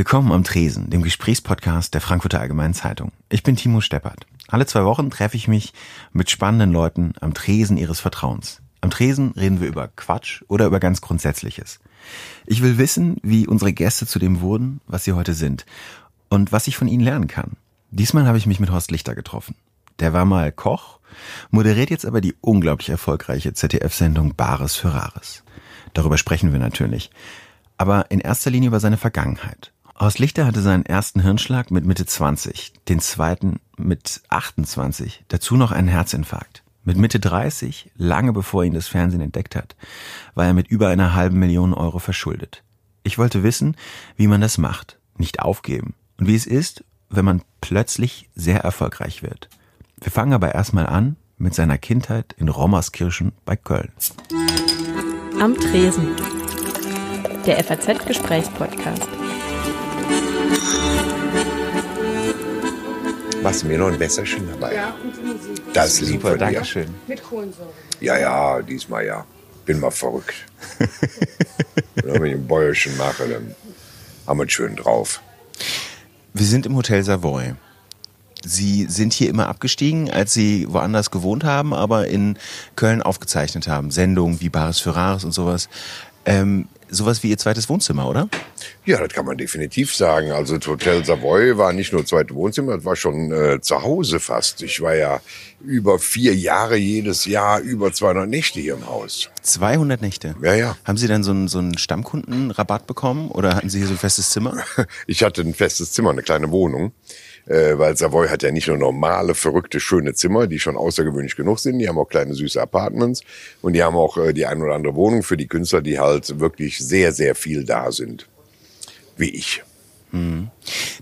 Willkommen am Tresen, dem Gesprächspodcast der Frankfurter Allgemeinen Zeitung. Ich bin Timo Steppert. Alle zwei Wochen treffe ich mich mit spannenden Leuten am Tresen ihres Vertrauens. Am Tresen reden wir über Quatsch oder über ganz Grundsätzliches. Ich will wissen, wie unsere Gäste zu dem wurden, was sie heute sind und was ich von ihnen lernen kann. Diesmal habe ich mich mit Horst Lichter getroffen. Der war mal Koch, moderiert jetzt aber die unglaublich erfolgreiche ZDF-Sendung Bares für Rares. Darüber sprechen wir natürlich. Aber in erster Linie über seine Vergangenheit. Horst Lichter hatte seinen ersten Hirnschlag mit Mitte 20, den zweiten mit 28, dazu noch einen Herzinfarkt. Mit Mitte 30, lange bevor ihn das Fernsehen entdeckt hat, war er mit über einer halben Million Euro verschuldet. Ich wollte wissen, wie man das macht, nicht aufgeben und wie es ist, wenn man plötzlich sehr erfolgreich wird. Wir fangen aber erstmal an mit seiner Kindheit in Rommerskirchen bei Köln. Am Tresen. Der FAZ-Gesprächspodcast. Machst du mir noch ein Wässerchen dabei? Ja, und die Musik. Das ist lieb Super, von dir. danke schön. Mit Kohlensäure. Ja, ja, diesmal ja. Bin mal verrückt. Wenn ich ein Bäuerchen mache, dann haben wir es schön drauf. Wir sind im Hotel Savoy. Sie sind hier immer abgestiegen, als Sie woanders gewohnt haben, aber in Köln aufgezeichnet haben. Sendungen wie Bares für Rares und sowas. Ähm, sowas wie Ihr zweites Wohnzimmer, oder? Ja, das kann man definitiv sagen. Also das Hotel Savoy war nicht nur zweite Wohnzimmer, das war schon äh, zu Hause fast. Ich war ja über vier Jahre jedes Jahr über 200 Nächte hier im Haus. 200 Nächte. Ja, ja. Haben Sie dann so einen, so einen Stammkundenrabatt bekommen oder hatten Sie hier so ein festes Zimmer? Ich hatte ein festes Zimmer, eine kleine Wohnung. Äh, weil Savoy hat ja nicht nur normale, verrückte, schöne Zimmer, die schon außergewöhnlich genug sind. Die haben auch kleine, süße Apartments. Und die haben auch äh, die ein oder andere Wohnung für die Künstler, die halt wirklich sehr, sehr viel da sind. Wie ich.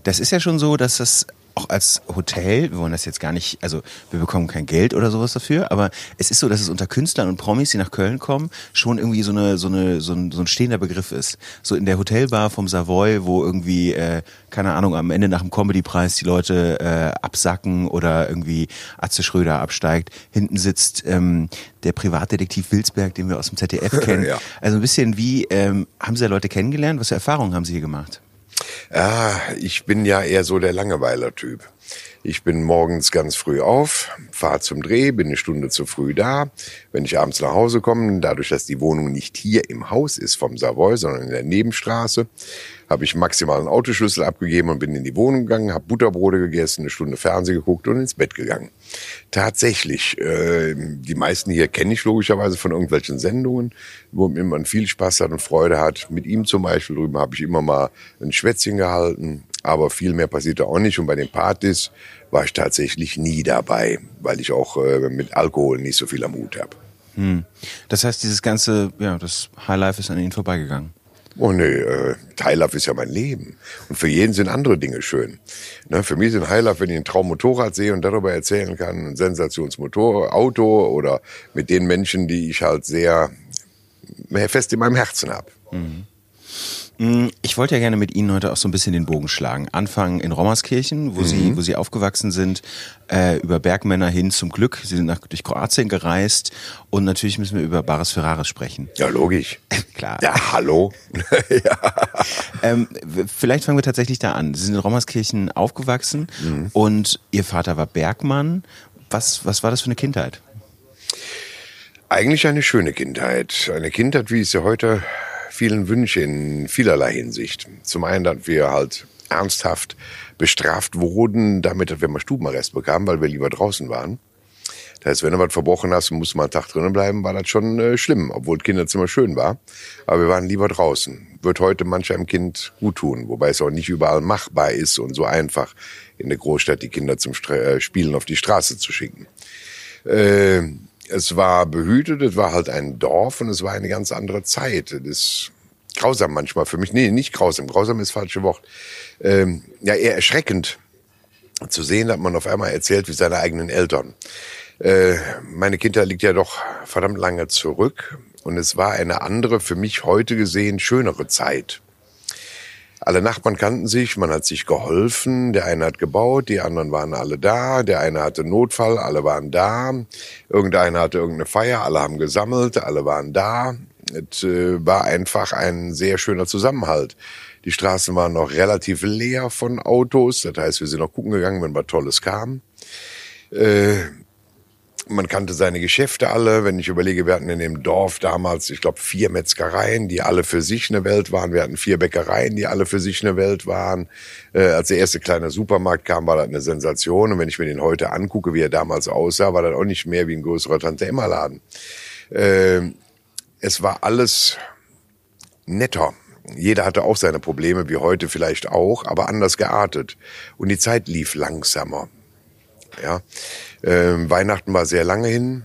Das ist ja schon so, dass das auch als Hotel, wir wollen das jetzt gar nicht, also wir bekommen kein Geld oder sowas dafür, aber es ist so, dass es unter Künstlern und Promis, die nach Köln kommen, schon irgendwie so eine so eine so ein, so ein stehender Begriff ist. So in der Hotelbar vom Savoy, wo irgendwie äh, keine Ahnung am Ende nach dem Comedypreis die Leute äh, absacken oder irgendwie Atze Schröder absteigt, hinten sitzt ähm, der Privatdetektiv Wilsberg, den wir aus dem ZDF kennen. Ja. Also ein bisschen wie ähm, haben Sie da Leute kennengelernt? Was für Erfahrungen haben Sie hier gemacht? Ah, ich bin ja eher so der Langeweiler-Typ. Ich bin morgens ganz früh auf, fahre zum Dreh, bin eine Stunde zu früh da. Wenn ich abends nach Hause komme, dadurch, dass die Wohnung nicht hier im Haus ist vom Savoy, sondern in der Nebenstraße, habe ich maximal einen Autoschlüssel abgegeben und bin in die Wohnung gegangen, habe Butterbrote gegessen, eine Stunde Fernsehen geguckt und ins Bett gegangen. Tatsächlich, äh, die meisten hier kenne ich logischerweise von irgendwelchen Sendungen, wo man viel Spaß hat und Freude hat. Mit ihm zum Beispiel drüben habe ich immer mal ein Schwätzchen gehalten, aber viel mehr passierte auch nicht. Und bei den Partys war ich tatsächlich nie dabei, weil ich auch äh, mit Alkohol nicht so viel am Hut habe. Das heißt, dieses ganze, ja, das Highlife ist an Ihnen vorbeigegangen. Oh nee, äh, Highlife ist ja mein Leben. Und für jeden sind andere Dinge schön. Ne, für mich sind Highlife, wenn ich ein Traummotorrad sehe und darüber erzählen kann, ein Sensationsmotor, Auto oder mit den Menschen, die ich halt sehr fest in meinem Herzen habe. Ich wollte ja gerne mit Ihnen heute auch so ein bisschen den Bogen schlagen. Anfangen in Rommerskirchen, wo Sie, wo Sie aufgewachsen sind, äh, über Bergmänner hin zum Glück. Sie sind nach, durch Kroatien gereist und natürlich müssen wir über Bares Ferraris sprechen. Ja, logisch. Klar. Ja, hallo. Ähm, w- vielleicht fangen wir tatsächlich da an. Sie sind in Rommerskirchen aufgewachsen und Ihr Vater war Bergmann. Was, was war das für eine Kindheit? Eigentlich eine schöne Kindheit. Eine Kindheit, wie ich sie heute vielen wünsche, in vielerlei Hinsicht. Zum einen, dass wir halt ernsthaft bestraft wurden, damit wir mal Stubenarrest bekamen, weil wir lieber draußen waren. Das heißt, wenn du was verbrochen hast und musst mal einen Tag drinnen bleiben, war das schon äh, schlimm, obwohl Kinderzimmer schön war. Aber wir waren lieber draußen. Wird heute manch einem Kind gut tun, wobei es auch nicht überall machbar ist und so einfach in der Großstadt die Kinder zum Stra äh, Spielen auf die Straße zu schicken. Äh, es war behütet, es war halt ein Dorf und es war eine ganz andere Zeit. Das ist grausam manchmal für mich. Nee, nicht grausam. Grausam ist das falsche Wort. Ähm, ja, eher erschreckend zu sehen, dass man auf einmal erzählt wie seine eigenen Eltern. Äh, meine Kindheit liegt ja doch verdammt lange zurück und es war eine andere, für mich heute gesehen, schönere Zeit. Alle Nachbarn kannten sich, man hat sich geholfen, der eine hat gebaut, die anderen waren alle da, der eine hatte Notfall, alle waren da, irgendeiner hatte irgendeine Feier, alle haben gesammelt, alle waren da. Es äh, war einfach ein sehr schöner Zusammenhalt. Die Straßen waren noch relativ leer von Autos. Das heißt, wir sind noch gucken gegangen, wenn was Tolles kam. Äh, man kannte seine Geschäfte alle. Wenn ich überlege, wir hatten in dem Dorf damals, ich glaube, vier Metzgereien, die alle für sich eine Welt waren. Wir hatten vier Bäckereien, die alle für sich eine Welt waren. Äh, als der erste kleine Supermarkt kam, war das eine Sensation. Und wenn ich mir den heute angucke, wie er damals aussah, war das auch nicht mehr wie ein größerer Tante-Emma-Laden. Äh, es war alles netter. Jeder hatte auch seine Probleme, wie heute vielleicht auch, aber anders geartet. Und die Zeit lief langsamer. Ja, ähm, Weihnachten war sehr lange hin,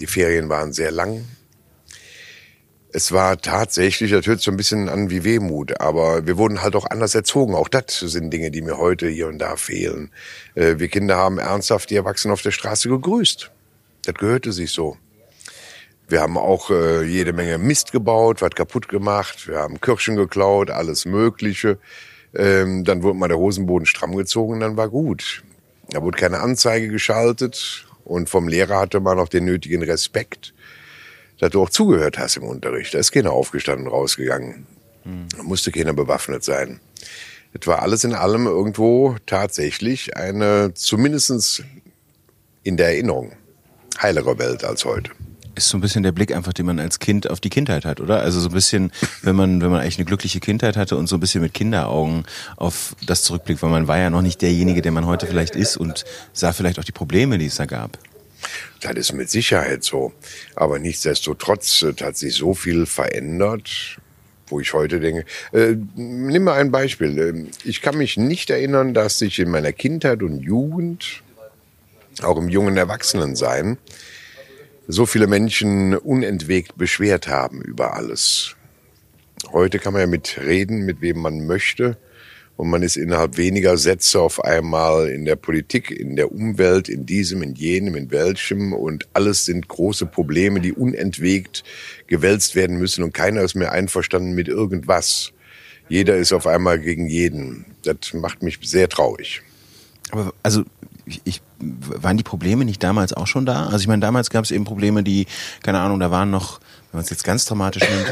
die Ferien waren sehr lang. Es war tatsächlich, das hört so ein bisschen an wie Wehmut, aber wir wurden halt auch anders erzogen. Auch das sind Dinge, die mir heute hier und da fehlen. Äh, wir Kinder haben ernsthaft die Erwachsenen auf der Straße gegrüßt. Das gehörte sich so. Wir haben auch äh, jede Menge Mist gebaut, was kaputt gemacht. Wir haben Kirschen geklaut, alles Mögliche. Ähm, dann wurde mal der Hosenboden stramm gezogen, dann war gut. Da wurde keine Anzeige geschaltet und vom Lehrer hatte man auch den nötigen Respekt, dass du auch zugehört hast im Unterricht. Da ist keiner aufgestanden rausgegangen. Da musste keiner bewaffnet sein. Das war alles in allem irgendwo tatsächlich eine, zumindestens in der Erinnerung, heilere Welt als heute ist so ein bisschen der Blick einfach, den man als Kind auf die Kindheit hat, oder? Also so ein bisschen, wenn man, wenn man eigentlich eine glückliche Kindheit hatte und so ein bisschen mit Kinderaugen auf das zurückblickt, weil man war ja noch nicht derjenige, der man heute vielleicht ist und sah vielleicht auch die Probleme, die es da gab. Das ist mit Sicherheit so. Aber nichtsdestotrotz äh, hat sich so viel verändert, wo ich heute denke, äh, nimm mal ein Beispiel. Ähm, ich kann mich nicht erinnern, dass sich in meiner Kindheit und Jugend, auch im jungen Erwachsenensein, so viele Menschen unentwegt beschwert haben über alles. Heute kann man ja mit reden, mit wem man möchte. Und man ist innerhalb weniger Sätze auf einmal in der Politik, in der Umwelt, in diesem, in jenem, in welchem. Und alles sind große Probleme, die unentwegt gewälzt werden müssen. Und keiner ist mehr einverstanden mit irgendwas. Jeder ist auf einmal gegen jeden. Das macht mich sehr traurig. Aber also ich, ich, waren die Probleme nicht damals auch schon da? Also ich meine, damals gab es eben Probleme, die, keine Ahnung, da waren noch, wenn man es jetzt ganz dramatisch nimmt,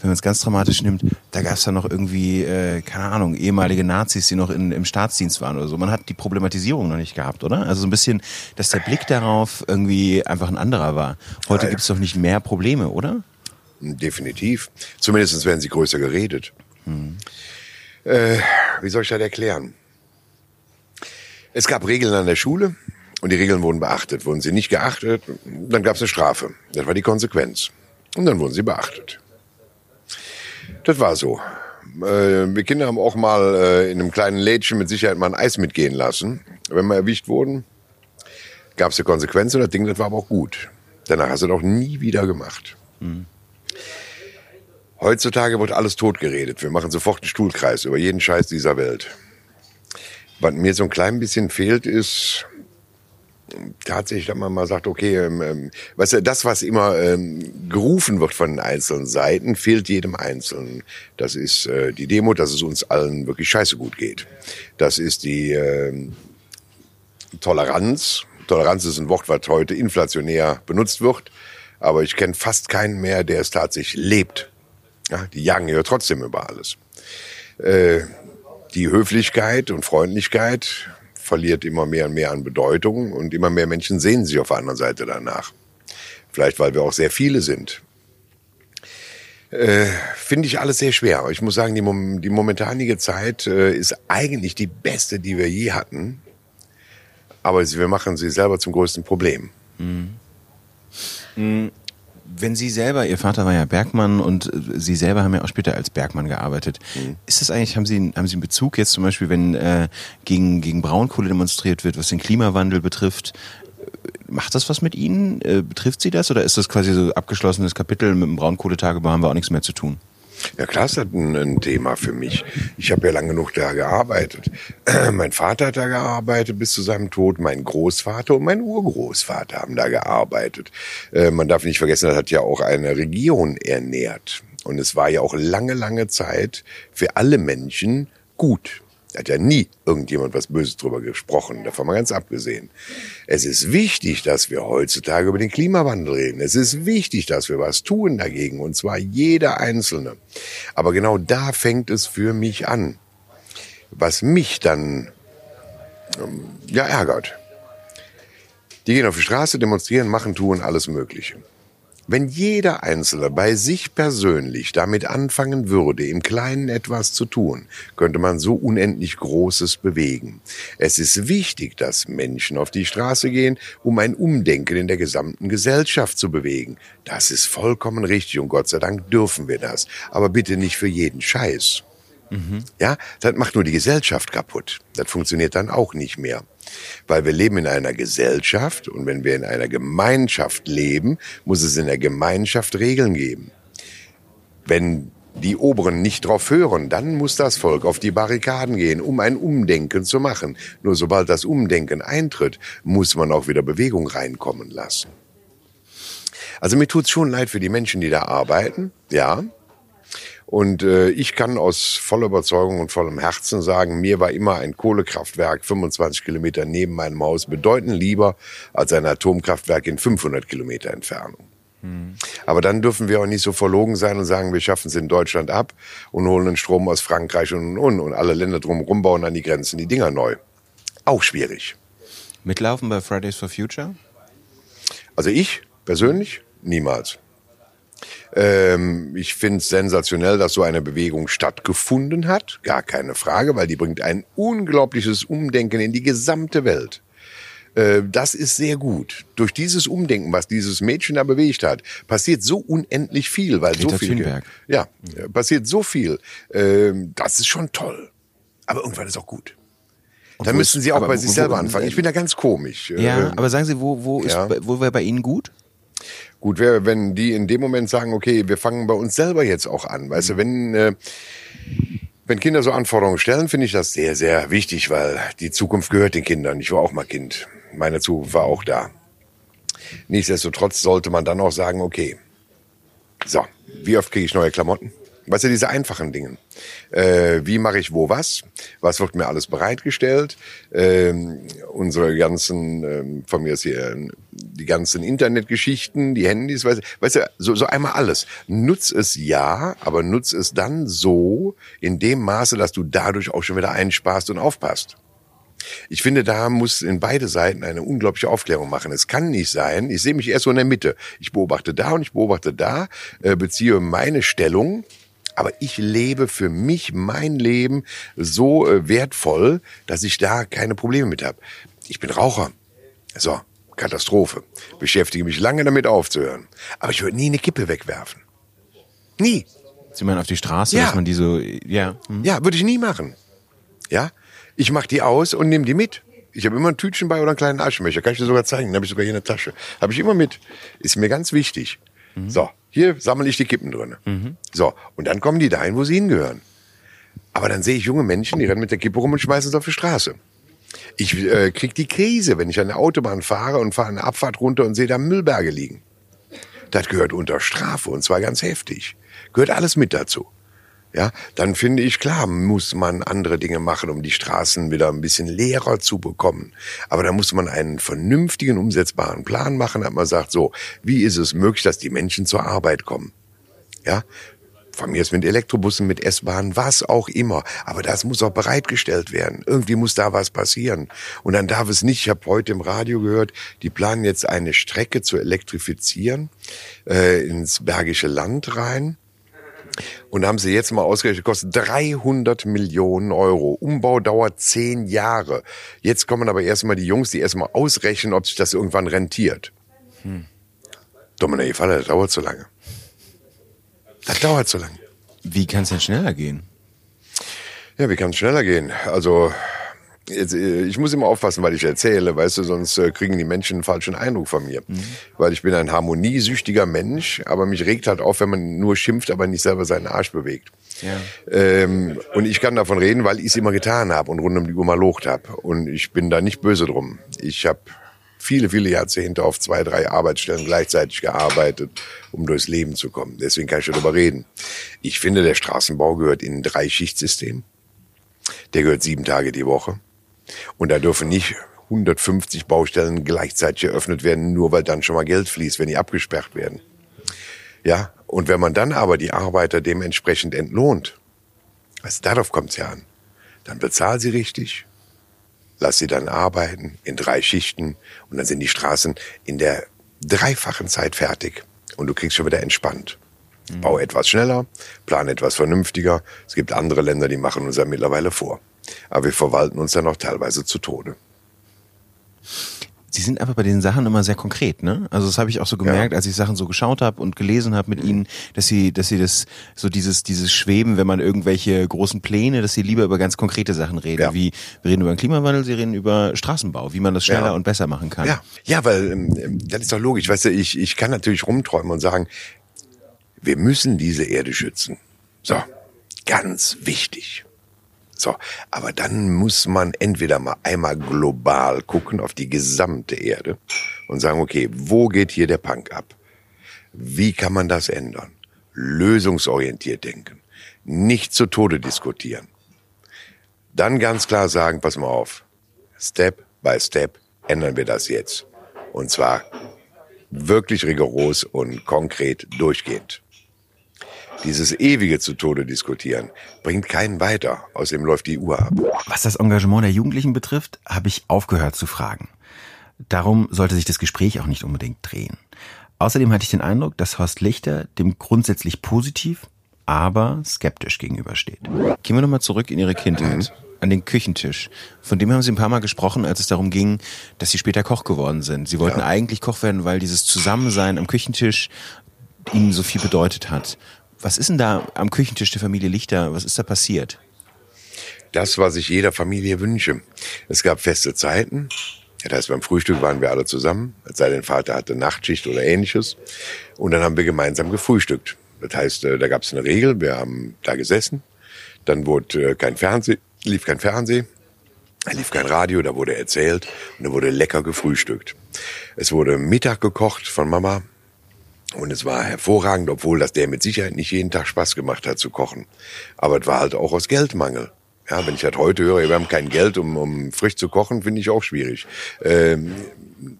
wenn man es ganz dramatisch nimmt, da gab es dann noch irgendwie, äh, keine Ahnung, ehemalige Nazis, die noch in, im Staatsdienst waren oder so. Man hat die Problematisierung noch nicht gehabt, oder? Also so ein bisschen, dass der Blick darauf irgendwie einfach ein anderer war. Heute gibt es doch nicht mehr Probleme, oder? Definitiv. Zumindest werden sie größer geredet. Hm. Äh, wie soll ich das erklären? Es gab Regeln an der Schule und die Regeln wurden beachtet. Wurden sie nicht geachtet, dann gab es eine Strafe. Das war die Konsequenz. Und dann wurden sie beachtet. Das war so. Äh, wir Kinder haben auch mal äh, in einem kleinen Lädchen mit Sicherheit mal ein Eis mitgehen lassen. Wenn wir erwischt wurden, gab es eine Konsequenz und das Ding, das war aber auch gut. Danach hast du das auch nie wieder gemacht. Mhm. Heutzutage wird alles totgeredet. Wir machen sofort einen Stuhlkreis über jeden Scheiß dieser Welt. Was mir so ein klein bisschen fehlt, ist tatsächlich, dass man mal sagt, okay, ähm, ähm, weißt du, das, was immer ähm, gerufen wird von den einzelnen Seiten, fehlt jedem Einzelnen. Das ist äh, die Demo, dass es uns allen wirklich scheiße gut geht. Das ist die äh, Toleranz. Toleranz ist ein Wort, was heute inflationär benutzt wird, aber ich kenne fast keinen mehr, der es tatsächlich lebt. Ja, die jagen ja trotzdem über alles. Äh, die Höflichkeit und Freundlichkeit verliert immer mehr und mehr an Bedeutung und immer mehr Menschen sehen sich auf der anderen Seite danach. Vielleicht, weil wir auch sehr viele sind. Äh, Finde ich alles sehr schwer. Ich muss sagen, die, die momentanige Zeit äh, ist eigentlich die beste, die wir je hatten. Aber wir machen sie selber zum größten Problem. Mhm. Mhm wenn Sie selber, Ihr Vater war ja Bergmann und äh, Sie selber haben ja auch später als Bergmann gearbeitet. Mhm. Ist das eigentlich, haben Sie, haben Sie einen Bezug jetzt zum Beispiel, wenn äh, gegen, gegen Braunkohle demonstriert wird, was den Klimawandel betrifft? Äh, macht das was mit Ihnen? Äh, betrifft Sie das oder ist das quasi so abgeschlossenes Kapitel? Mit dem Braunkohletagebau haben wir auch nichts mehr zu tun? Ja klar ist das ein, ein Thema für mich. Ich habe ja lange genug da gearbeitet. mein Vater hat da gearbeitet bis zu seinem Tod. Mein Großvater und mein Urgroßvater haben da gearbeitet. Äh, man darf nicht vergessen, das hat ja auch eine Region ernährt. Und es war ja auch lange, lange Zeit für alle Menschen gut. Da hat ja nie irgendjemand was Böses drüber gesprochen, davon mal ganz abgesehen. Es ist wichtig, dass wir heutzutage über den Klimawandel reden. Es ist wichtig, dass wir was tun dagegen, und zwar jeder Einzelne. Aber genau da fängt es für mich an. Was mich dann ähm, ja ärgert. Die gehen auf die Straße, demonstrieren, machen, tun alles Mögliche. Wenn jeder Einzelne bei sich persönlich damit anfangen würde, im Kleinen etwas zu tun, könnte man so unendlich Großes bewegen. Es ist wichtig, dass Menschen auf die Straße gehen, um ein Umdenken in der gesamten Gesellschaft zu bewegen. Das ist vollkommen richtig und Gott sei Dank dürfen wir das. Aber bitte nicht für jeden Scheiß. Mhm. Ja, das macht nur die Gesellschaft kaputt. Das funktioniert dann auch nicht mehr. Weil wir leben in einer Gesellschaft und wenn wir in einer Gemeinschaft leben, muss es in der Gemeinschaft Regeln geben. Wenn die Oberen nicht drauf hören, dann muss das Volk auf die Barrikaden gehen, um ein Umdenken zu machen. Nur sobald das Umdenken eintritt, muss man auch wieder Bewegung reinkommen lassen. Also mir tut's schon leid für die Menschen, die da arbeiten, ja. Und äh, ich kann aus voller Überzeugung und vollem Herzen sagen, mir war immer ein Kohlekraftwerk 25 Kilometer neben meinem Haus bedeutend lieber als ein Atomkraftwerk in 500 Kilometer Entfernung. Hm. Aber dann dürfen wir auch nicht so verlogen sein und sagen, wir schaffen es in Deutschland ab und holen den Strom aus Frankreich und, und, und alle Länder drumherum bauen an die Grenzen die Dinger neu. Auch schwierig. Mitlaufen bei Fridays for Future? Also ich persönlich niemals. Ähm, ich finde es sensationell, dass so eine Bewegung stattgefunden hat. Gar keine Frage, weil die bringt ein unglaubliches Umdenken in die gesamte Welt. Äh, das ist sehr gut. Durch dieses Umdenken, was dieses Mädchen da bewegt hat, passiert so unendlich viel, weil Greta so viel. Thunberg. Ja, passiert so viel. Ähm, das ist schon toll. Aber irgendwann ist auch gut. Da müssen Sie auch bei sich selber anfangen. Ich bin da ganz komisch. Ja, ähm, aber sagen Sie, wo, wo, ist, ja. wo wäre bei Ihnen gut? Gut wäre, wenn die in dem Moment sagen, okay, wir fangen bei uns selber jetzt auch an. Weißt du, wenn, äh, wenn Kinder so Anforderungen stellen, finde ich das sehr, sehr wichtig, weil die Zukunft gehört den Kindern. Ich war auch mal Kind. Meine Zukunft war auch da. Nichtsdestotrotz sollte man dann auch sagen, okay, so, wie oft kriege ich neue Klamotten? Weißt du, diese einfachen Dinge. Äh, wie mache ich wo was? Was wird mir alles bereitgestellt? Ähm, unsere ganzen, ähm, von mir ist hier, die ganzen Internetgeschichten, die Handys, weißt, weißt du, so, so einmal alles. Nutz es ja, aber nutz es dann so in dem Maße, dass du dadurch auch schon wieder einsparst und aufpasst. Ich finde, da muss in beide Seiten eine unglaubliche Aufklärung machen. Es kann nicht sein, ich sehe mich erst so in der Mitte. Ich beobachte da und ich beobachte da, äh, beziehe meine Stellung aber ich lebe für mich mein Leben so äh, wertvoll, dass ich da keine Probleme mit habe. Ich bin Raucher. So, Katastrophe. Beschäftige mich lange damit aufzuhören. Aber ich würde nie eine Kippe wegwerfen. Nie. Sie meinen auf die Straße, ja. dass man die so, ja. Hm. Ja, würde ich nie machen. Ja, ich mache die aus und nehme die mit. Ich habe immer ein Tütchen bei oder einen kleinen Aschenbecher. Kann ich dir sogar zeigen. Den habe ich sogar hier in der Tasche. Habe ich immer mit. Ist mir ganz wichtig. Mhm. So, hier sammle ich die Kippen drin. Mhm. So, und dann kommen die dahin, wo sie hingehören. Aber dann sehe ich junge Menschen, die rennen mit der Kippe rum und schmeißen es auf die Straße. Ich äh, krieg die Krise, wenn ich an der Autobahn fahre und fahre eine Abfahrt runter und sehe da Müllberge liegen. Das gehört unter Strafe und zwar ganz heftig. Gehört alles mit dazu ja, dann finde ich klar, muss man andere Dinge machen, um die Straßen wieder ein bisschen leerer zu bekommen. Aber da muss man einen vernünftigen, umsetzbaren Plan machen, dass man sagt, so, wie ist es möglich, dass die Menschen zur Arbeit kommen? Ja, von mir ist mit Elektrobussen, mit S-Bahnen, was auch immer. Aber das muss auch bereitgestellt werden. Irgendwie muss da was passieren. Und dann darf es nicht, ich habe heute im Radio gehört, die planen jetzt eine Strecke zu elektrifizieren äh, ins Bergische Land rein. Und haben sie jetzt mal ausgerechnet, kostet 300 Millionen Euro. Umbau dauert zehn Jahre. Jetzt kommen aber erstmal die Jungs, die erstmal ausrechnen, ob sich das irgendwann rentiert. Hm. Dominik Falle, das dauert zu lange. Das dauert zu lange. Wie kann es denn schneller gehen? Ja, wie kann es schneller gehen? Also Jetzt, äh, ich muss immer aufpassen, weil ich erzähle, weißt du, sonst äh, kriegen die Menschen einen falschen Eindruck von mir. Mhm. Weil ich bin ein harmoniesüchtiger Mensch, aber mich regt halt auf, wenn man nur schimpft, aber nicht selber seinen Arsch bewegt. Ja. Ähm, und ich kann davon reden, weil ich es immer getan habe und rund um die Uhr mal locht habe. Und ich bin da nicht böse drum. Ich habe viele, viele Jahrzehnte auf zwei, drei Arbeitsstellen gleichzeitig gearbeitet, um durchs Leben zu kommen. Deswegen kann ich darüber reden. Ich finde, der Straßenbau gehört in ein Drei-Schichtsystem. Der gehört sieben Tage die Woche. Und da dürfen nicht 150 Baustellen gleichzeitig eröffnet werden, nur weil dann schon mal Geld fließt, wenn die abgesperrt werden. Ja, und wenn man dann aber die Arbeiter dementsprechend entlohnt, also darauf kommt es ja an, dann bezahl sie richtig, lass sie dann arbeiten in drei Schichten und dann sind die Straßen in der dreifachen Zeit fertig und du kriegst schon wieder entspannt. Mhm. Bau etwas schneller, plan etwas vernünftiger. Es gibt andere Länder, die machen uns ja mittlerweile vor. Aber wir verwalten uns dann auch teilweise zu Tode. Sie sind aber bei den Sachen immer sehr konkret, ne? Also das habe ich auch so gemerkt, ja. als ich Sachen so geschaut habe und gelesen habe mit mhm. Ihnen, dass Sie, dass Sie das so dieses dieses Schweben, wenn man irgendwelche großen Pläne, dass Sie lieber über ganz konkrete Sachen reden, ja. wie wir reden über den Klimawandel, Sie reden über Straßenbau, wie man das schneller ja. und besser machen kann. Ja, ja, weil ähm, das ist doch logisch. Weißt du, ich ich kann natürlich rumträumen und sagen, wir müssen diese Erde schützen. So, ganz wichtig. So, aber dann muss man entweder mal einmal global gucken auf die gesamte Erde und sagen, okay, wo geht hier der Punk ab? Wie kann man das ändern? Lösungsorientiert denken. Nicht zu Tode diskutieren. Dann ganz klar sagen, pass mal auf. Step by Step ändern wir das jetzt. Und zwar wirklich rigoros und konkret durchgehend. Dieses ewige zu Tode diskutieren bringt keinen weiter. Außerdem läuft die Uhr ab. Was das Engagement der Jugendlichen betrifft, habe ich aufgehört zu fragen. Darum sollte sich das Gespräch auch nicht unbedingt drehen. Außerdem hatte ich den Eindruck, dass Horst Lichter dem grundsätzlich positiv, aber skeptisch gegenübersteht. Gehen wir nochmal zurück in Ihre Kindheit. Mhm. An den Küchentisch. Von dem haben Sie ein paar Mal gesprochen, als es darum ging, dass Sie später Koch geworden sind. Sie wollten ja. eigentlich Koch werden, weil dieses Zusammensein am Küchentisch Ihnen so viel bedeutet hat. Was ist denn da am Küchentisch der Familie Lichter? Was ist da passiert? Das, was ich jeder Familie wünsche. Es gab feste Zeiten. Das heißt, beim Frühstück waren wir alle zusammen, es sei denn, Vater hatte Nachtschicht oder ähnliches. Und dann haben wir gemeinsam gefrühstückt. Das heißt, äh, da gab es eine Regel, wir haben da gesessen, dann wurde äh, kein Fernseh, lief kein Fernseh, lief kein Radio, da wurde erzählt und da wurde lecker gefrühstückt. Es wurde Mittag gekocht von Mama, und es war hervorragend, obwohl das der mit Sicherheit nicht jeden Tag Spaß gemacht hat zu kochen. Aber es war halt auch aus Geldmangel. Ja, wenn ich halt heute höre, wir haben kein Geld, um, um frisch zu kochen, finde ich auch schwierig. Ähm,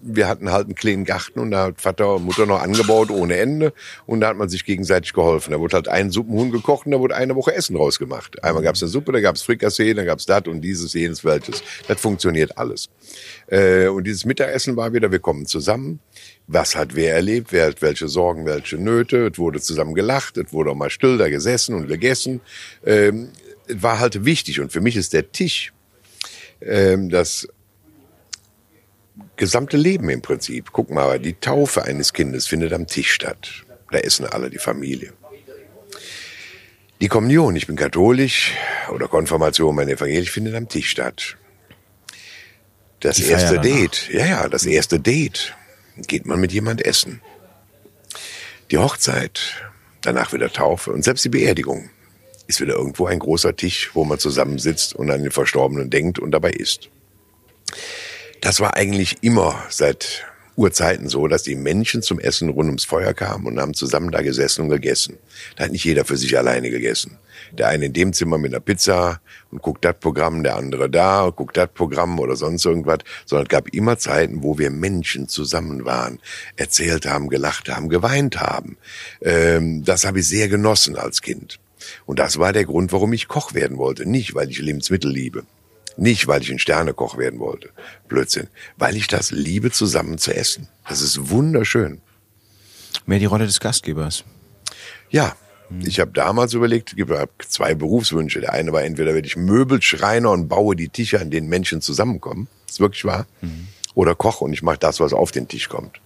wir hatten halt einen kleinen Garten und da hat Vater und Mutter noch angebaut ohne Ende und da hat man sich gegenseitig geholfen. Da wurde halt ein Suppenhuhn gekocht und da wurde eine Woche Essen rausgemacht. Einmal gab's eine Suppe, da gab's Frikassee, dann gab's das und dieses, jenes, welches. Das funktioniert alles. Äh, und dieses Mittagessen war wieder, wir kommen zusammen. Was hat wer erlebt? Wer hat welche Sorgen, welche Nöte? Es wurde zusammen gelacht, es wurde auch mal still da gesessen und gegessen. Ähm, war halt wichtig. Und für mich ist der Tisch ähm, das gesamte Leben im Prinzip. Guck mal, die Taufe eines Kindes findet am Tisch statt. Da essen alle die Familie. Die Kommunion, ich bin katholisch, oder Konfirmation, mein evangelisch, findet am Tisch statt. Das die erste Date, ja, ja, das erste Date, geht man mit jemand essen. Die Hochzeit, danach wieder Taufe und selbst die Beerdigung ist wieder irgendwo ein großer Tisch, wo man zusammensitzt und an den Verstorbenen denkt und dabei isst. Das war eigentlich immer seit Urzeiten so, dass die Menschen zum Essen rund ums Feuer kamen und haben zusammen da gesessen und gegessen. Da hat nicht jeder für sich alleine gegessen. Der eine in dem Zimmer mit einer Pizza und guckt das Programm, der andere da und guckt das Programm oder sonst irgendwas, sondern es gab immer Zeiten, wo wir Menschen zusammen waren, erzählt haben, gelacht haben, geweint haben. Ähm, das habe ich sehr genossen als Kind. Und das war der Grund, warum ich Koch werden wollte. Nicht, weil ich Lebensmittel liebe. Nicht, weil ich ein Sternekoch werden wollte. Blödsinn. Weil ich das liebe, zusammen zu essen. Das ist wunderschön. Mehr die Rolle des Gastgebers. Ja. Ich habe damals überlegt, ich habe zwei Berufswünsche. Der eine war entweder werde ich Möbelschreiner und baue die Tische, an denen Menschen zusammenkommen. Das ist wirklich wahr. Mhm. Oder Koch und ich mache das, was auf den Tisch kommt.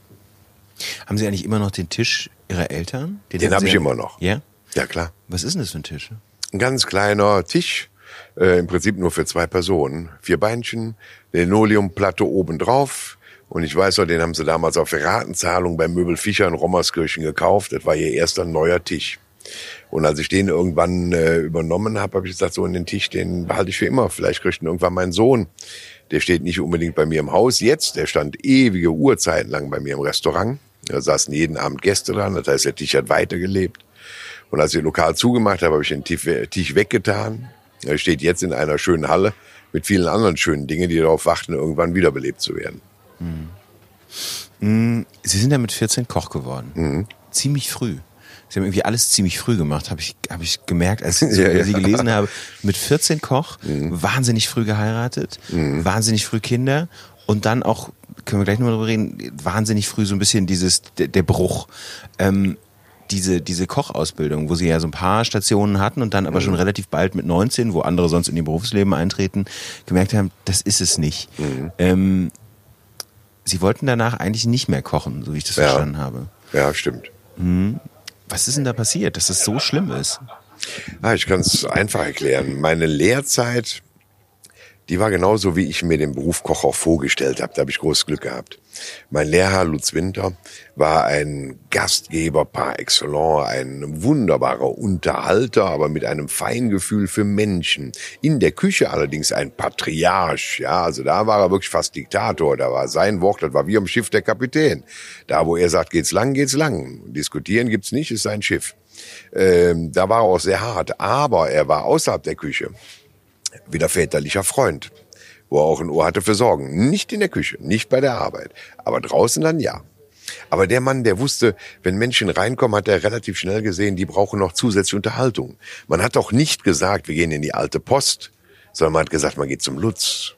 Haben Sie eigentlich immer noch den Tisch Ihrer Eltern? Den, den habe ich immer noch. Ja? Ja, klar. Was ist denn das für ein Tisch? Ein ganz kleiner Tisch, äh, im Prinzip nur für zwei Personen. Vier Beinchen, Linoleumplatte oben drauf. Und ich weiß noch, den haben sie damals auf Ratenzahlung bei Möbel Fischer in Rommerskirchen gekauft. Das war ihr erster neuer Tisch. Und als ich den irgendwann äh, übernommen habe, habe ich gesagt, so in den Tisch, den behalte ich für immer. Vielleicht kriegt ihn irgendwann mein Sohn. Der steht nicht unbedingt bei mir im Haus jetzt. Der stand ewige Uhrzeiten lang bei mir im Restaurant. Da saßen jeden Abend Gäste dran. Das heißt, der Tisch hat weitergelebt. Und als ich lokal zugemacht habe, habe ich den Tisch weggetan. Er steht jetzt in einer schönen Halle mit vielen anderen schönen Dingen, die darauf warten, irgendwann wiederbelebt zu werden. Sie sind ja mit 14 Koch geworden. Mhm. Ziemlich früh. Sie haben irgendwie alles ziemlich früh gemacht, habe ich, hab ich gemerkt, als ich Ja, ja. Sie gelesen habe. Mit 14 Koch, wahnsinnig früh geheiratet, wahnsinnig früh Kinder und dann auch, können wir gleich nochmal drüber reden, wahnsinnig früh so ein bisschen dieses, der, der Bruch. Ähm, diese, diese Kochausbildung, wo sie ja so ein paar Stationen hatten und dann aber schon relativ bald mit 19, wo andere sonst in ihr Berufsleben eintreten, gemerkt haben, das ist es nicht. Ähm, sie wollten danach eigentlich nicht mehr kochen, so wie ich das Ja. verstanden habe. Ja, stimmt. Was ist denn da passiert, dass das so schlimm ist? Ah, ich kann es einfach erklären. Meine Lehrzeit, die war genauso, wie ich mir den Beruf Koch auch vorgestellt habe. Da habe ich großes Glück gehabt. Mein Lehrer Lutz Winter war ein Gastgeber par excellence, ein wunderbarer Unterhalter, aber mit einem Feingefühl für Menschen. In der Küche allerdings ein Patriarch. Ja, also da war er wirklich fast Diktator. Da war sein Wort, das war wie am Schiff der Kapitän. Da, wo er sagt, geht's lang, geht's lang. Diskutieren gibt's nicht, ist sein Schiff. Ähm, da war er auch sehr hart. Aber er war außerhalb der Küche wieder väterlicher Freund, wo er auch ein Ohr hatte für Sorgen. Nicht in der Küche, nicht bei der Arbeit, aber draußen dann ja. Aber der Mann, der wusste, wenn Menschen reinkommen, hat er relativ schnell gesehen, die brauchen noch zusätzliche Unterhaltung. Man hat auch nicht gesagt, wir gehen in die alte Post, sondern man hat gesagt, man geht zum Lutz.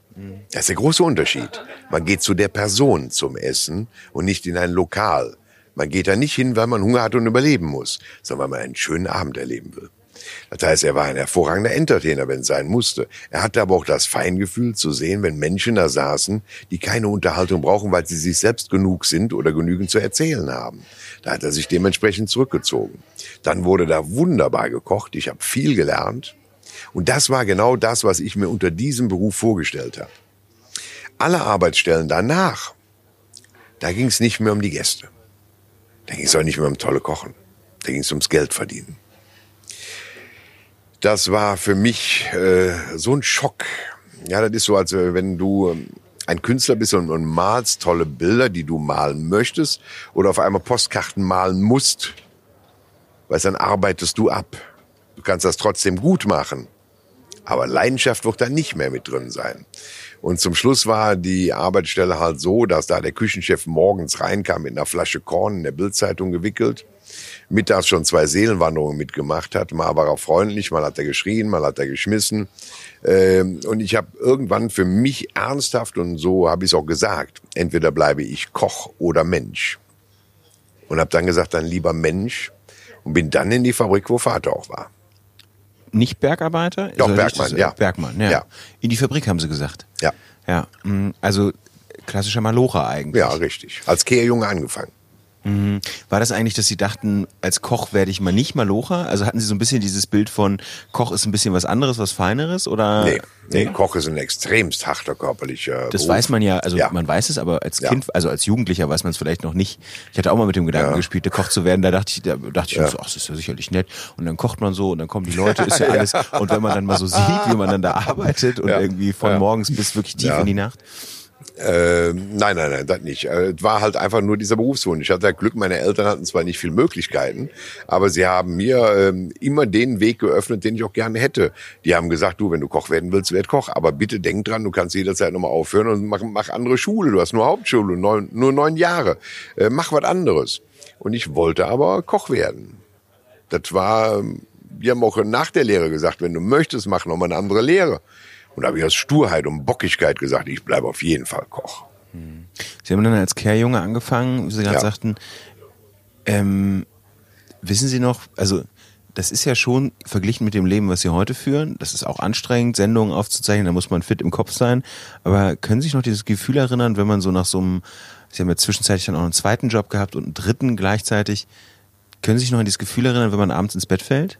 Das ist der große Unterschied. Man geht zu der Person zum Essen und nicht in ein Lokal. Man geht da nicht hin, weil man Hunger hat und überleben muss, sondern weil man einen schönen Abend erleben will. Das heißt, er war ein hervorragender Entertainer, wenn es sein musste. Er hatte aber auch das Feingefühl zu sehen, wenn Menschen da saßen, die keine Unterhaltung brauchen, weil sie sich selbst genug sind oder genügend zu erzählen haben. Da hat er sich dementsprechend zurückgezogen. Dann wurde da wunderbar gekocht. Ich habe viel gelernt. Und das war genau das, was ich mir unter diesem Beruf vorgestellt habe. Alle Arbeitsstellen danach, da ging es nicht mehr um die Gäste. Da ging es auch nicht mehr um tolle Kochen. Da ging es ums Geld verdienen. Das war für mich äh, so ein Schock. Ja, das ist so, als äh, wenn du ähm, ein Künstler bist und, und malst tolle Bilder, die du malen möchtest, oder auf einmal Postkarten malen musst. Weil dann arbeitest du ab. Du kannst das trotzdem gut machen. Aber Leidenschaft wird da nicht mehr mit drin sein. Und zum Schluss war die Arbeitsstelle halt so, dass da der Küchenchef morgens reinkam mit einer Flasche Korn in der Bildzeitung gewickelt, mittags schon zwei Seelenwanderungen mitgemacht hat. Mal war er freundlich, mal hat er geschrien, mal hat er geschmissen. Ähm, und ich habe irgendwann für mich ernsthaft, und so habe ich es auch gesagt, entweder bleibe ich Koch oder Mensch. Und habe dann gesagt, dann lieber Mensch. Und bin dann in die Fabrik, wo Vater auch war. Nicht Bergarbeiter? Doch, ich Bergmann, das- ja. Bergmann, ja. Ja. In die Fabrik haben sie gesagt. Ja. Ja, mh, also klassischer Malocher eigentlich. Ja, richtig. Als Kehrjunge angefangen. War das eigentlich, dass Sie dachten, als Koch werde ich mal nicht Malocher? Also hatten Sie so ein bisschen dieses Bild von Koch ist ein bisschen was anderes, was Feineres? Oder? Nee, nee, Koch ist ein extremst harter körperlicher Das Beruf. weiß man ja, also Ja. man weiß es, aber als Ja. Kind, also als Jugendlicher weiß man es vielleicht noch nicht. Ich hatte auch mal mit dem Gedanken Ja. gespielt, der Koch zu werden, da dachte ich, da dachte ich Ja. so, ach, das ist ja sicherlich nett. Und dann kocht man so und dann kommen die Leute, ist ja alles. Und wenn man dann mal so sieht, wie man dann da arbeitet und Ja. irgendwie von Ja. morgens bis wirklich tief Ja. in die Nacht. Ähm, nein, nein, nein, das nicht. Äh, Es war halt einfach nur dieser Berufswunsch. Ich hatte Glück, meine Eltern hatten zwar nicht viel Möglichkeiten, aber sie haben mir ähm, immer den Weg geöffnet, den ich auch gerne hätte. Die haben gesagt, du, wenn du Koch werden willst, werd Koch. Aber bitte denk dran, du kannst jederzeit nochmal aufhören und mach, mach andere Schule. Du hast nur Hauptschule, neun, nur neun Jahre. Äh, mach was anderes. Und ich wollte aber Koch werden. Das war, ähm, wir haben auch nach der Lehre gesagt, wenn du möchtest, mach noch mal eine andere Lehre. Und da habe ich aus Sturheit und Bockigkeit gesagt, ich bleibe auf jeden Fall Koch. Sie haben dann als Kehrjunge angefangen, wie Sie gerade Ja. sagten. Ähm, wissen Sie noch, also das ist ja schon verglichen mit dem Leben, was Sie heute führen. Das ist auch anstrengend, Sendungen aufzuzeichnen, da muss man fit im Kopf sein. Aber können Sie sich noch dieses Gefühl erinnern, wenn man so nach so einem, Sie haben ja zwischenzeitlich dann auch einen zweiten Job gehabt und einen dritten gleichzeitig. Können Sie sich noch an dieses Gefühl erinnern, wenn man abends ins Bett fällt?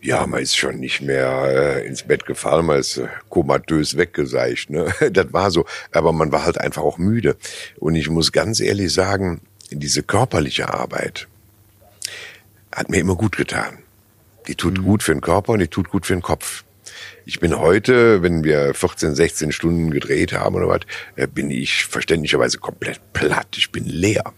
Ja, man ist schon nicht mehr äh, ins Bett gefallen, man ist äh, komatös weggeseicht. Ne? Das war so. Aber man war halt einfach auch müde. Und ich muss ganz ehrlich sagen, diese körperliche Arbeit hat mir immer gut getan. Die tut gut für den Körper und die tut gut für den Kopf. Ich bin heute, wenn wir 14, 16 Stunden gedreht haben oder was, äh, bin ich verständlicherweise komplett platt. Ich bin leer.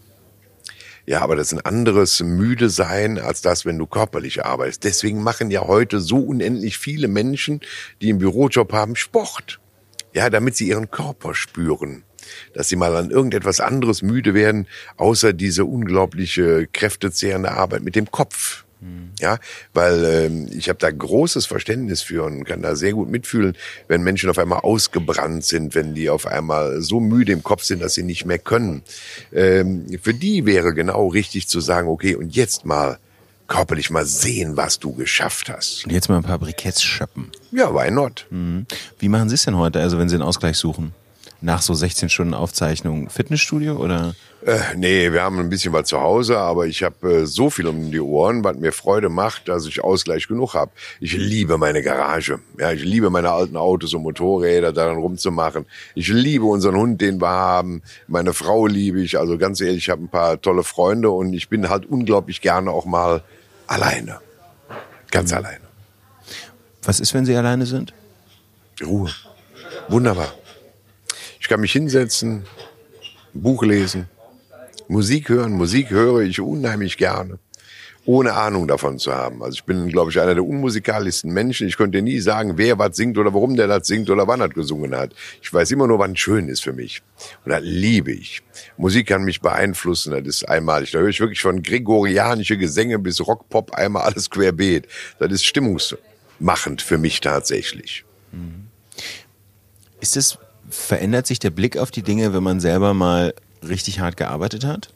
Ja, aber das ist ein anderes müde sein als das, wenn du körperlich arbeitest. Deswegen machen ja heute so unendlich viele Menschen, die einen Bürojob haben, Sport. Ja, damit sie ihren Körper spüren. Dass sie mal an irgendetwas anderes müde werden, außer diese unglaubliche kräftezehrende Arbeit mit dem Kopf. Ja, weil ähm, ich habe da großes Verständnis für und kann da sehr gut mitfühlen, wenn Menschen auf einmal ausgebrannt sind, wenn die auf einmal so müde im Kopf sind, dass sie nicht mehr können. Ähm, für die wäre genau richtig zu sagen, okay, und jetzt mal körperlich mal sehen, was du geschafft hast. Und jetzt mal ein paar Briketts schöppen. Ja, why not? Mhm. Wie machen Sie es denn heute, also wenn Sie einen Ausgleich suchen? Nach so 16 Stunden Aufzeichnung Fitnessstudio oder? Äh, nee, wir haben ein bisschen was zu Hause, aber ich habe äh, so viel um die Ohren, was mir Freude macht, dass ich Ausgleich genug habe. Ich liebe meine Garage. Ja, ich liebe meine alten Autos und Motorräder daran rumzumachen. Ich liebe unseren Hund, den wir haben. Meine Frau liebe ich. Also ganz ehrlich, ich habe ein paar tolle Freunde und ich bin halt unglaublich gerne auch mal alleine. Ganz mhm. alleine. Was ist, wenn Sie alleine sind? Ruhe. Wunderbar. Ich kann mich hinsetzen, ein Buch lesen, Musik hören. Musik höre ich unheimlich gerne, ohne Ahnung davon zu haben. Also ich bin, glaube ich, einer der unmusikalischsten Menschen. Ich könnte nie sagen, wer was singt oder warum der das singt oder wann er gesungen hat. Ich weiß immer nur, wann schön ist für mich. Und das liebe ich. Musik kann mich beeinflussen, das ist einmalig. Da höre ich wirklich von gregorianische Gesänge bis Rock, Pop, einmal alles querbeet. Das ist stimmungsmachend für mich tatsächlich. Ist es verändert sich der Blick auf die Dinge, wenn man selber mal richtig hart gearbeitet hat?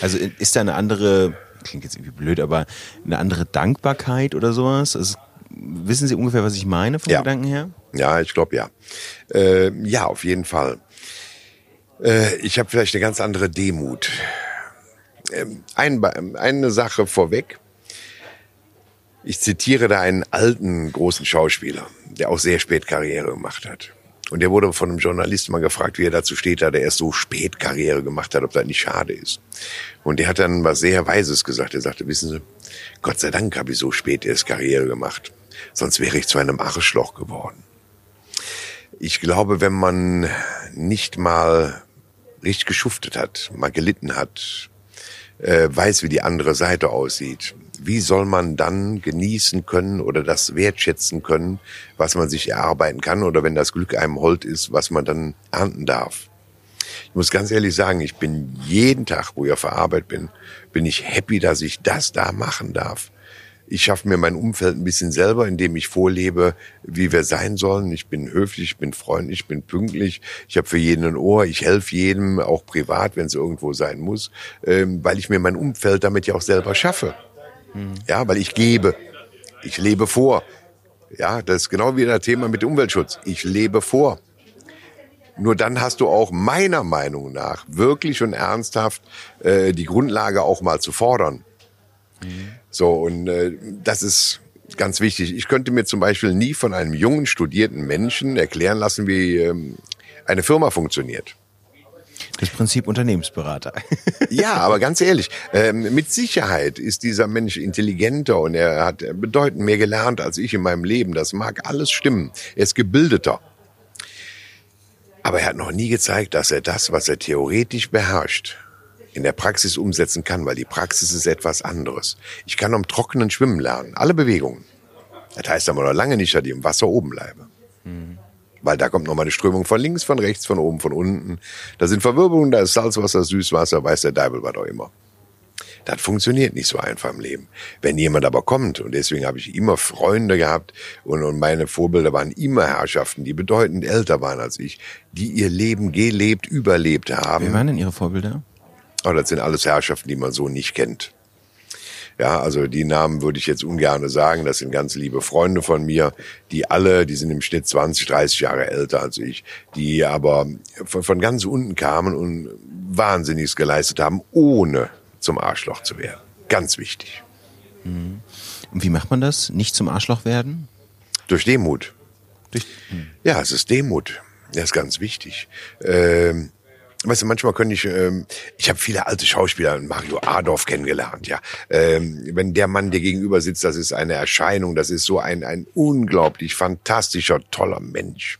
Also ist da eine andere, klingt jetzt irgendwie blöd, aber eine andere Dankbarkeit oder sowas? Also, wissen Sie ungefähr, was ich meine vom ja. Gedanken her? Ja, ich glaube ja. Äh, ja, auf jeden Fall. Äh, ich habe vielleicht eine ganz andere Demut. Ähm, ein, eine Sache vorweg. Ich zitiere da einen alten großen Schauspieler, der auch sehr spät Karriere gemacht hat. Und der wurde von einem Journalisten mal gefragt, wie er dazu steht, da der erst so spät Karriere gemacht hat, ob das nicht schade ist. Und der hat dann was sehr Weises gesagt. Er sagte, wissen Sie, Gott sei Dank habe ich so spät erst Karriere gemacht. Sonst wäre ich zu einem Arschloch geworden. Ich glaube, wenn man nicht mal richtig geschuftet hat, mal gelitten hat, äh, weiß, wie die andere Seite aussieht, wie soll man dann genießen können oder das wertschätzen können, was man sich erarbeiten kann oder wenn das Glück einem hold ist, was man dann ernten darf. Ich muss ganz ehrlich sagen, ich bin jeden Tag, wo ich auf der Arbeit bin, bin ich happy, dass ich das da machen darf. Ich schaffe mir mein Umfeld ein bisschen selber, indem ich vorlebe, wie wir sein sollen. Ich bin höflich, ich bin freundlich, ich bin pünktlich. Ich habe für jeden ein Ohr. Ich helfe jedem, auch privat, wenn es irgendwo sein muss, ähm, weil ich mir mein Umfeld damit ja auch selber schaffe. Ja, weil ich gebe. Ich lebe vor. Ja, das ist genau wie das Thema mit Umweltschutz. Ich lebe vor. Nur dann hast du auch meiner Meinung nach wirklich und ernsthaft äh, die Grundlage auch mal zu fordern. So, und äh, das ist ganz wichtig. Ich könnte mir zum Beispiel nie von einem jungen, studierten Menschen erklären lassen, wie ähm, eine Firma funktioniert. Das Prinzip Unternehmensberater. ja, aber ganz ehrlich, ähm, mit Sicherheit ist dieser Mensch intelligenter und er hat bedeutend mehr gelernt als ich in meinem Leben. Das mag alles stimmen. Er ist gebildeter. Aber er hat noch nie gezeigt, dass er das, was er theoretisch beherrscht, in der Praxis umsetzen kann, weil die Praxis ist etwas anderes. Ich kann am Trockenen schwimmen lernen, alle Bewegungen. Das heißt aber noch lange nicht, dass ich im Wasser oben bleibe. Mhm. Weil da kommt nochmal eine Strömung von links, von rechts, von oben, von unten. Da sind Verwirbelungen, da ist Salzwasser, Süßwasser, weiß der Deibel was auch immer. Das funktioniert nicht so einfach im Leben. Wenn jemand aber kommt, und deswegen habe ich immer Freunde gehabt und, und meine Vorbilder waren immer Herrschaften, die bedeutend älter waren als ich, die ihr Leben gelebt, überlebt haben. Wer waren denn Ihre Vorbilder? Oh, das sind alles Herrschaften, die man so nicht kennt. Ja, also die Namen würde ich jetzt ungern sagen. Das sind ganz liebe Freunde von mir, die alle, die sind im Schnitt 20, 30 Jahre älter als ich, die aber von, von ganz unten kamen und Wahnsinniges geleistet haben, ohne zum Arschloch zu werden. Ganz wichtig. Mhm. Und wie macht man das? Nicht zum Arschloch werden? Durch Demut. Durch, hm. Ja, es ist Demut. Das ist ganz wichtig. Ähm, weißt du, manchmal könnte ich, ähm, ich habe viele alte Schauspieler, Mario Adorf kennengelernt, ja. Ähm, wenn der Mann dir gegenüber sitzt, das ist eine Erscheinung, das ist so ein, ein unglaublich fantastischer, toller Mensch.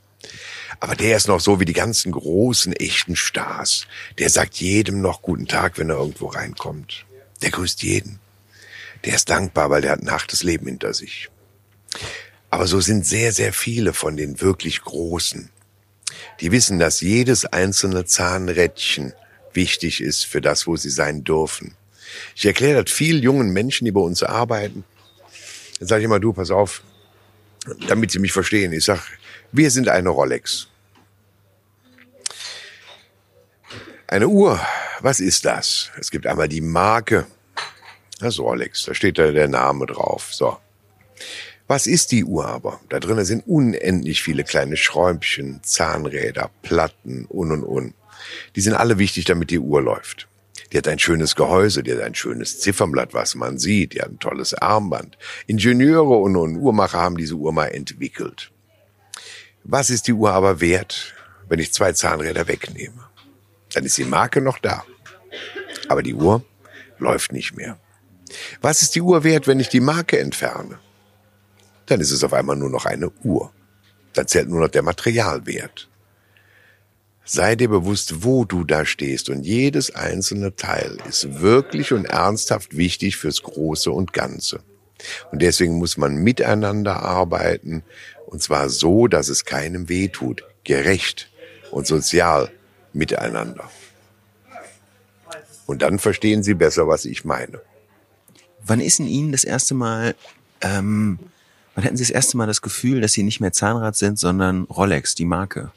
Aber der ist noch so wie die ganzen großen, echten Stars. Der sagt jedem noch guten Tag, wenn er irgendwo reinkommt. Der grüßt jeden. Der ist dankbar, weil der hat ein hartes Leben hinter sich. Aber so sind sehr, sehr viele von den wirklich Großen. Die wissen, dass jedes einzelne Zahnrädchen wichtig ist für das, wo sie sein dürfen. Ich erkläre das viel jungen Menschen, die bei uns arbeiten. Dann sage ich immer, du, pass auf, damit sie mich verstehen. Ich sag, wir sind eine Rolex. Eine Uhr, was ist das? Es gibt einmal die Marke, das ist Rolex, da steht da der Name drauf. So. Was ist die Uhr aber? Da drinnen sind unendlich viele kleine Schräubchen, Zahnräder, Platten und und und. Die sind alle wichtig, damit die Uhr läuft. Die hat ein schönes Gehäuse, die hat ein schönes Ziffernblatt, was man sieht, die hat ein tolles Armband. Ingenieure und, und Uhrmacher haben diese Uhr mal entwickelt. Was ist die Uhr aber wert, wenn ich zwei Zahnräder wegnehme? Dann ist die Marke noch da. Aber die Uhr läuft nicht mehr. Was ist die Uhr wert, wenn ich die Marke entferne? Dann ist es auf einmal nur noch eine Uhr. Dann zählt nur noch der Materialwert. Sei dir bewusst, wo du da stehst und jedes einzelne Teil ist wirklich und ernsthaft wichtig fürs Große und Ganze. Und deswegen muss man miteinander arbeiten und zwar so, dass es keinem wehtut, gerecht und sozial miteinander. Und dann verstehen Sie besser, was ich meine. Wann ist in Ihnen das erste Mal, ähm, wann hatten Sie das erste Mal das Gefühl, dass Sie nicht mehr Zahnrad sind, sondern Rolex, die Marke?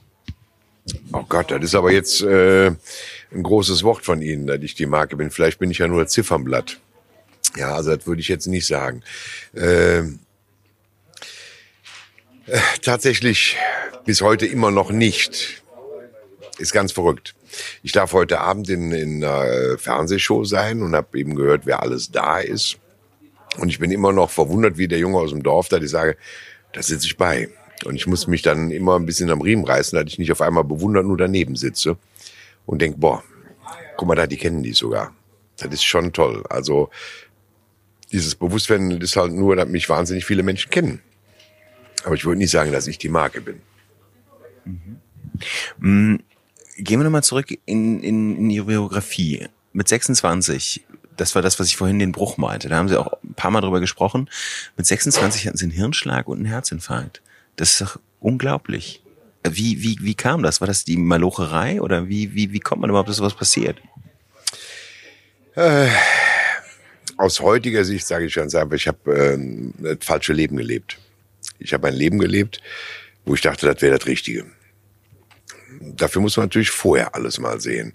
Oh Gott, das ist aber jetzt äh, ein großes Wort von Ihnen, dass ich die Marke bin. Vielleicht bin ich ja nur Ziffernblatt. Ja, also das würde ich jetzt nicht sagen. Äh, äh, tatsächlich bis heute immer noch nicht. Ist ganz verrückt. Ich darf heute Abend in, in einer Fernsehshow sein und habe eben gehört, wer alles da ist. Und ich bin immer noch verwundert, wie der Junge aus dem Dorf, da ich sage, da sitze ich bei. Und ich muss mich dann immer ein bisschen am Riemen reißen, dass ich nicht auf einmal bewundert nur daneben sitze und denk, boah, guck mal da, die kennen die sogar. Das ist schon toll. Also dieses Bewusstwerden ist halt nur, dass mich wahnsinnig viele Menschen kennen. Aber ich würde nicht sagen, dass ich die Marke bin. Mhm. Gehen wir nochmal zurück in, in, in Ihre Biografie. Mit 26, das war das, was ich vorhin den Bruch meinte. Da haben Sie auch ein paar Mal drüber gesprochen. Mit 26 hatten Sie einen Hirnschlag und einen Herzinfarkt. Das ist doch unglaublich. Wie, wie, wie kam das? War das die Malocherei oder wie, wie, wie kommt man überhaupt, dass sowas passiert? Äh, aus heutiger Sicht sage ich ganz einfach, ich habe äh, das falsche Leben gelebt. Ich habe ein Leben gelebt, wo ich dachte, das wäre das Richtige. Dafür muss man natürlich vorher alles mal sehen.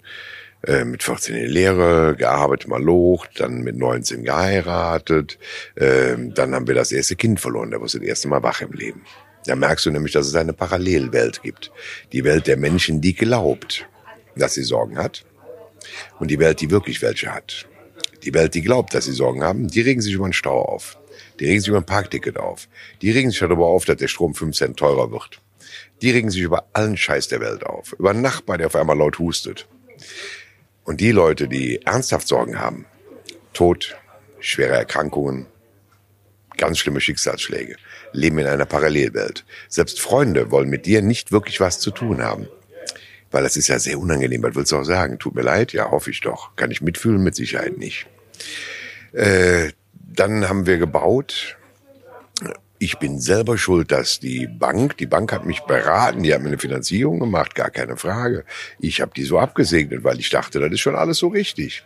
Äh, mit 14 in Lehre, gearbeitet mal loch, dann mit 19 geheiratet, äh, dann haben wir das erste Kind verloren, da war das erste Mal wach im Leben. Da merkst du nämlich, dass es eine Parallelwelt gibt. Die Welt der Menschen, die glaubt, dass sie Sorgen hat. Und die Welt, die wirklich welche hat. Die Welt, die glaubt, dass sie Sorgen haben, die regen sich über einen Stau auf. Die regen sich über ein Parkticket auf. Die regen sich darüber auf, dass der Strom 5 Cent teurer wird. Die regen sich über allen Scheiß der Welt auf. Über einen Nachbar, der auf einmal laut hustet. Und die Leute, die ernsthaft Sorgen haben, Tod, schwere Erkrankungen, ganz schlimme Schicksalsschläge, leben in einer Parallelwelt. Selbst Freunde wollen mit dir nicht wirklich was zu tun haben. Weil das ist ja sehr unangenehm. Was willst du auch sagen? Tut mir leid? Ja, hoffe ich doch. Kann ich mitfühlen? Mit Sicherheit nicht. Äh, dann haben wir gebaut. Ich bin selber schuld, dass die Bank, die Bank hat mich beraten, die hat mir eine Finanzierung gemacht, gar keine Frage. Ich habe die so abgesegnet, weil ich dachte, das ist schon alles so richtig.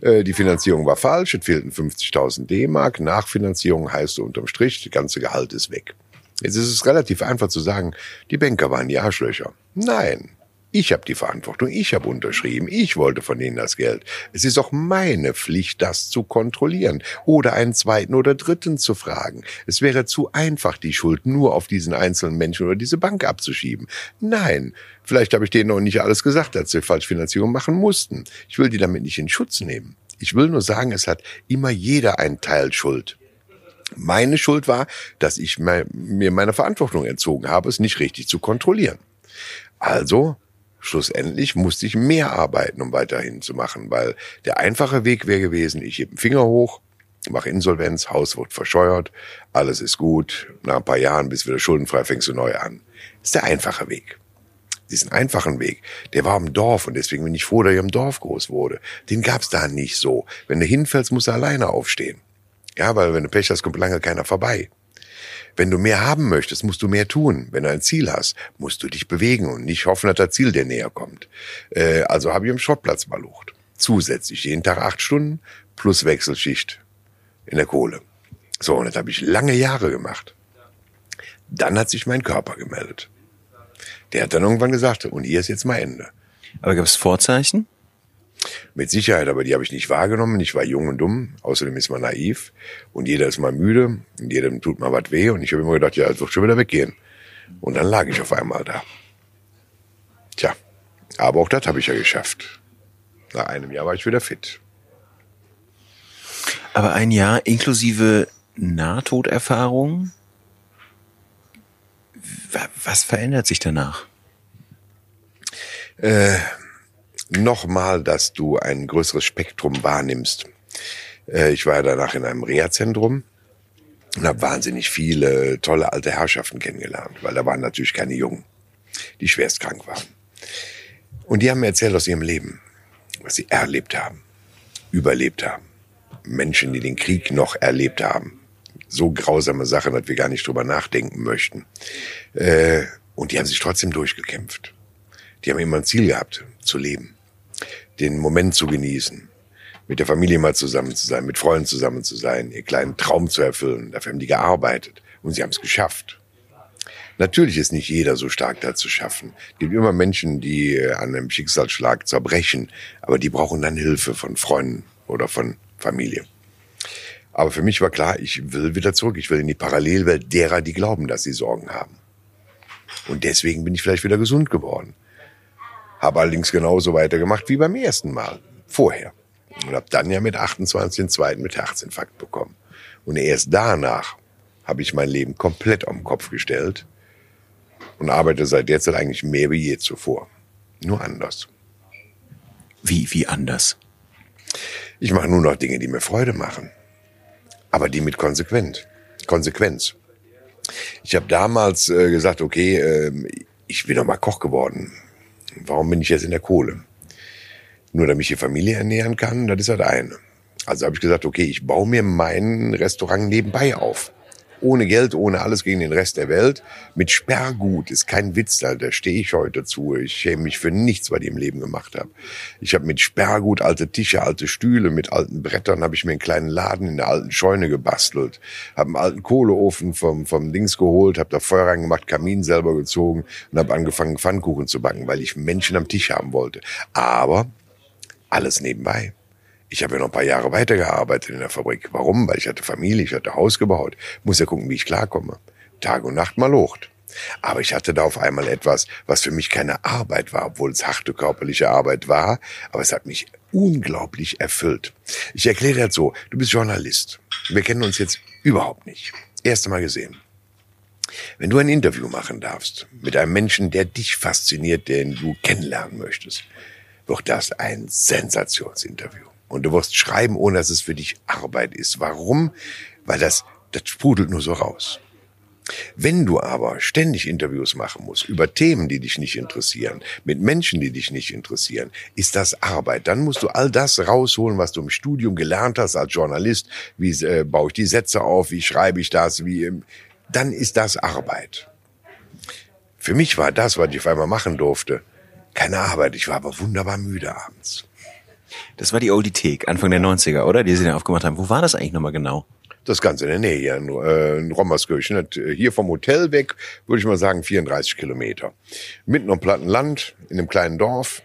Äh, die Finanzierung war falsch, es fehlten 50.000 D-Mark. Nachfinanzierung heißt unterm Strich, das ganze Gehalt ist weg. Jetzt ist es relativ einfach zu sagen, die Banker waren die Arschlöcher. Nein, ich habe die Verantwortung, ich habe unterschrieben, ich wollte von ihnen das Geld. Es ist auch meine Pflicht, das zu kontrollieren oder einen zweiten oder dritten zu fragen. Es wäre zu einfach, die Schuld nur auf diesen einzelnen Menschen oder diese Bank abzuschieben. Nein, vielleicht habe ich denen noch nicht alles gesagt, dass sie Falschfinanzierung machen mussten. Ich will die damit nicht in Schutz nehmen. Ich will nur sagen, es hat immer jeder einen Teil Schuld. Meine Schuld war, dass ich mir meiner Verantwortung entzogen habe, es nicht richtig zu kontrollieren. Also schlussendlich musste ich mehr arbeiten, um weiterhin zu machen, weil der einfache Weg wäre gewesen, ich heb den Finger hoch, mach Insolvenz, Haus wird verscheuert, alles ist gut, nach ein paar Jahren bist wieder schuldenfrei, fängst du neu an. Das ist der einfache Weg. Diesen einfachen Weg, der war im Dorf und deswegen bin ich froh, dass ich im Dorf groß wurde. Den gab's da nicht so. Wenn du hinfällst, musst du alleine aufstehen. Ja, weil wenn du Pech hast, kommt lange keiner vorbei. Wenn du mehr haben möchtest, musst du mehr tun. Wenn du ein Ziel hast, musst du dich bewegen und nicht hoffen, dass das Ziel dir näher kommt. Äh, also habe ich im Schrottplatz verlucht. Zusätzlich jeden Tag acht Stunden plus Wechselschicht in der Kohle. So, und das habe ich lange Jahre gemacht. Dann hat sich mein Körper gemeldet. Der hat dann irgendwann gesagt, und hier ist jetzt mal Ende. Aber gab es Vorzeichen? Mit Sicherheit, aber die habe ich nicht wahrgenommen. Ich war jung und dumm, außerdem ist man naiv und jeder ist mal müde und jedem tut mal was weh und ich habe immer gedacht, ja, es wird schon wieder weggehen. Und dann lag ich auf einmal da. Tja, aber auch das habe ich ja geschafft. Nach einem Jahr war ich wieder fit. Aber ein Jahr inklusive Nahtoderfahrung? Was verändert sich danach? Äh, Nochmal, dass du ein größeres Spektrum wahrnimmst. Äh, ich war ja danach in einem Reha-Zentrum und habe wahnsinnig viele tolle alte Herrschaften kennengelernt, weil da waren natürlich keine Jungen, die schwerst krank waren. Und die haben mir erzählt aus ihrem Leben, was sie erlebt haben, überlebt haben. Menschen, die den Krieg noch erlebt haben. So grausame Sachen, dass wir gar nicht drüber nachdenken möchten. Äh, und die haben sich trotzdem durchgekämpft. Die haben immer ein Ziel gehabt, zu leben, den Moment zu genießen, mit der Familie mal zusammen zu sein, mit Freunden zusammen zu sein, ihr kleinen Traum zu erfüllen. Dafür haben die gearbeitet und sie haben es geschafft. Natürlich ist nicht jeder so stark da zu schaffen. Es gibt immer Menschen, die äh, an einem Schicksalsschlag zerbrechen, aber die brauchen dann Hilfe von Freunden oder von Familie. Aber für mich war klar, ich will wieder zurück. Ich will in die Parallelwelt derer, die glauben, dass sie Sorgen haben. Und deswegen bin ich vielleicht wieder gesund geworden. Habe allerdings genauso weitergemacht wie beim ersten Mal, vorher. Und habe dann ja mit 28 den zweiten mit Herzinfarkt bekommen. Und erst danach habe ich mein Leben komplett auf den Kopf gestellt und arbeite seit der Zeit eigentlich mehr wie je zuvor. Nur anders. Wie, wie anders? Ich mache nur noch Dinge, die mir Freude machen. Aber die mit konsequent. Konsequenz. Ich habe damals äh, gesagt, okay, äh, ich bin doch mal Koch geworden. Warum bin ich jetzt in der Kohle? Nur damit ich die Familie ernähren kann, das ist das eine. Also habe ich gesagt, okay, ich baue mir mein Restaurant nebenbei auf ohne Geld, ohne alles gegen den Rest der Welt. Mit Sperrgut ist kein Witz, da, da stehe ich heute zu. Ich schäme mich für nichts, was ich im Leben gemacht habe. Ich habe mit Sperrgut alte Tische, alte Stühle, mit alten Brettern habe ich mir einen kleinen Laden in der alten Scheune gebastelt. Habe einen alten Kohleofen vom, vom Dings geholt, habe da Feuer reingemacht, Kamin selber gezogen und habe angefangen, Pfannkuchen zu backen, weil ich Menschen am Tisch haben wollte. Aber alles nebenbei. Ich habe ja noch ein paar Jahre weitergearbeitet in der Fabrik. Warum? Weil ich hatte Familie, ich hatte Haus gebaut. Muss ja gucken, wie ich klarkomme. Tag und Nacht mal locht. Aber ich hatte da auf einmal etwas, was für mich keine Arbeit war, obwohl es harte körperliche Arbeit war. Aber es hat mich unglaublich erfüllt. Ich erkläre das so. Du bist Journalist. Wir kennen uns jetzt überhaupt nicht. Erste Mal gesehen. Wenn du ein Interview machen darfst mit einem Menschen, der dich fasziniert, den du kennenlernen möchtest, wird das ein Sensationsinterview. Und du wirst schreiben, ohne dass es für dich Arbeit ist. Warum? Weil das, das sprudelt nur so raus. Wenn du aber ständig Interviews machen musst über Themen, die dich nicht interessieren, mit Menschen, die dich nicht interessieren, ist das Arbeit. Dann musst du all das rausholen, was du im Studium gelernt hast als Journalist. Wie äh, baue ich die Sätze auf? Wie schreibe ich das? Wie, äh, dann ist das Arbeit. Für mich war das, was ich auf einmal machen durfte, keine Arbeit. Ich war aber wunderbar müde abends. Das war die Oldie Anfang der 90er, oder? Die sie dann aufgemacht haben. Wo war das eigentlich nochmal genau? Das Ganze in der Nähe hier in, äh, in Rommerskirchen. Äh, hier vom Hotel weg, würde ich mal sagen, 34 Kilometer. Mitten am platten Land, in einem kleinen Dorf.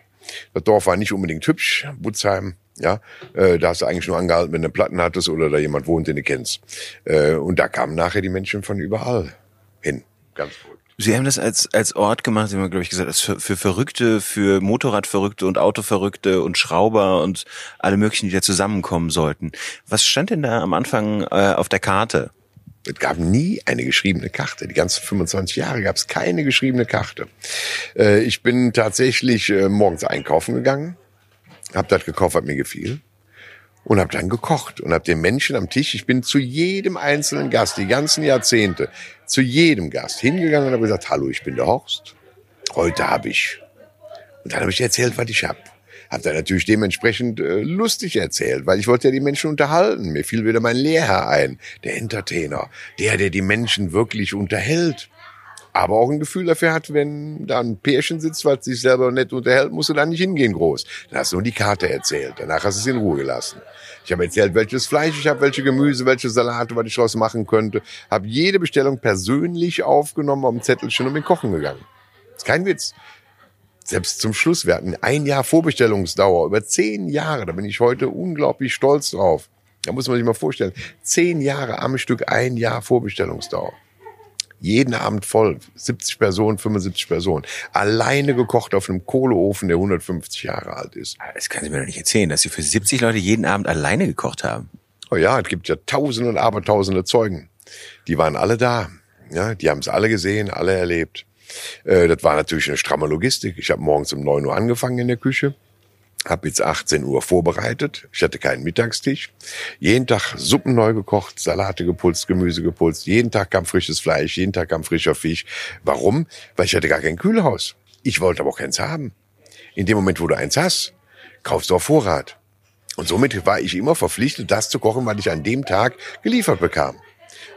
Das Dorf war nicht unbedingt hübsch, Butzheim. Ja, äh, da hast du eigentlich nur angehalten, wenn du Platten hattest oder da jemand wohnt, den du kennst. Äh, und da kamen nachher die Menschen von überall hin. Ganz verrückt. Sie haben das als, als Ort gemacht, Sie haben, glaube ich, gesagt, als für, für Verrückte, für Motorradverrückte und Autoverrückte und Schrauber und alle möglichen, die da zusammenkommen sollten. Was stand denn da am Anfang äh, auf der Karte? Es gab nie eine geschriebene Karte. Die ganzen 25 Jahre gab es keine geschriebene Karte. Äh, ich bin tatsächlich äh, morgens einkaufen gegangen, habe das gekauft, was mir gefiel. Und habe dann gekocht und habe den Menschen am Tisch, ich bin zu jedem einzelnen Gast, die ganzen Jahrzehnte, zu jedem Gast hingegangen und habe gesagt, hallo, ich bin der Horst. Heute habe ich. Und dann habe ich erzählt, was ich hab. Hab dann natürlich dementsprechend äh, lustig erzählt, weil ich wollte ja die Menschen unterhalten. Mir fiel wieder mein Lehrherr ein, der Entertainer, der, der die Menschen wirklich unterhält aber auch ein Gefühl dafür hat, wenn da ein Pärchen sitzt, was sich selber nicht unterhält, musst du da nicht hingehen groß. Dann hast du nur die Karte erzählt, danach hast du es in Ruhe gelassen. Ich habe erzählt, welches Fleisch ich habe, welche Gemüse, welche Salate, was ich daraus machen könnte. Habe jede Bestellung persönlich aufgenommen, auf dem Zettelchen und bin kochen gegangen. ist kein Witz. Selbst zum Schluss, wir hatten ein Jahr Vorbestellungsdauer, über zehn Jahre, da bin ich heute unglaublich stolz drauf. Da muss man sich mal vorstellen, zehn Jahre am Stück, ein Jahr Vorbestellungsdauer jeden Abend voll, 70 Personen, 75 Personen, alleine gekocht auf einem Kohleofen, der 150 Jahre alt ist. Ah, das kann Sie mir doch nicht erzählen, dass Sie für 70 Leute jeden Abend alleine gekocht haben. Oh ja, es gibt ja tausende und abertausende Zeugen. Die waren alle da. Ja, die haben es alle gesehen, alle erlebt. Äh, das war natürlich eine stramme Logistik. Ich habe morgens um neun Uhr angefangen in der Küche habe jetzt 18 Uhr vorbereitet. Ich hatte keinen Mittagstisch. Jeden Tag Suppen neu gekocht, Salate gepulst, Gemüse gepulst. Jeden Tag kam frisches Fleisch, jeden Tag kam frischer Fisch. Warum? Weil ich hatte gar kein Kühlhaus. Ich wollte aber auch keins haben. In dem Moment, wo du eins hast, kaufst du auf Vorrat. Und somit war ich immer verpflichtet, das zu kochen, was ich an dem Tag geliefert bekam.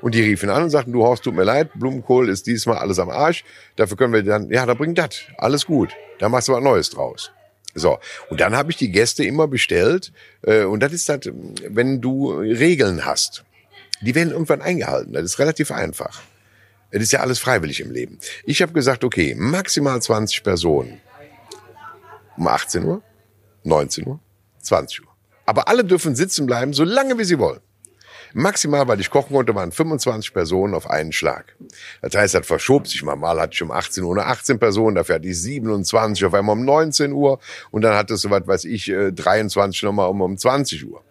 Und die riefen an und sagten, du Horst, tut mir leid, Blumenkohl ist diesmal alles am Arsch. Dafür können wir dann, ja, da bringt das. Alles gut. Da machst du was Neues draus. So, und dann habe ich die Gäste immer bestellt. Äh, und das ist halt, wenn du Regeln hast, die werden irgendwann eingehalten. Das ist relativ einfach. Es ist ja alles freiwillig im Leben. Ich habe gesagt, okay, maximal 20 Personen. Um 18 Uhr, 19 Uhr, 20 Uhr. Aber alle dürfen sitzen bleiben, so lange wie sie wollen. Maximal, weil ich kochen konnte, waren 25 Personen auf einen Schlag. Das heißt, das verschob sich mal. Mal hatte ich um 18 Uhr nur 18 Personen, dafür hatte ich 27, auf einmal um 19 Uhr und dann hatte es so was, weiß ich, 23 äh, nochmal um, um 20 Uhr.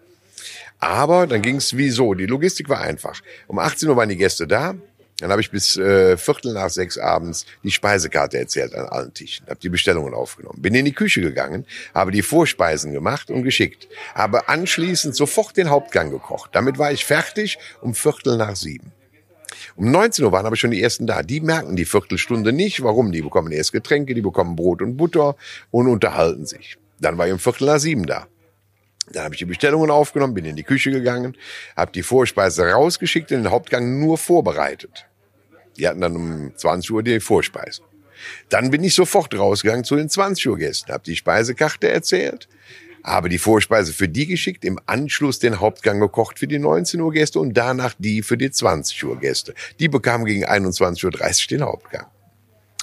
Aber dann ging es wie so. Die Logistik war einfach. Um 18 Uhr waren die Gäste da, dann habe ich bis äh, Viertel nach sechs abends die Speisekarte erzählt an allen Tischen, habe die Bestellungen aufgenommen, bin in die Küche gegangen, habe die Vorspeisen gemacht und geschickt, habe anschließend sofort den Hauptgang gekocht. Damit war ich fertig um Viertel nach sieben. Um 19 Uhr waren aber schon die ersten da. Die merken die Viertelstunde nicht. Warum? Die bekommen erst Getränke, die bekommen Brot und Butter und unterhalten sich. Dann war ich um Viertel nach sieben da. Dann habe ich die Bestellungen aufgenommen, bin in die Küche gegangen, habe die Vorspeise rausgeschickt und den Hauptgang nur vorbereitet. Die hatten dann um 20 Uhr die Vorspeise. Dann bin ich sofort rausgegangen zu den 20 Uhr Gästen, habe die Speisekarte erzählt, habe die Vorspeise für die geschickt, im Anschluss den Hauptgang gekocht für die 19 Uhr Gäste und danach die für die 20 Uhr Gäste. Die bekamen gegen 21.30 Uhr den Hauptgang.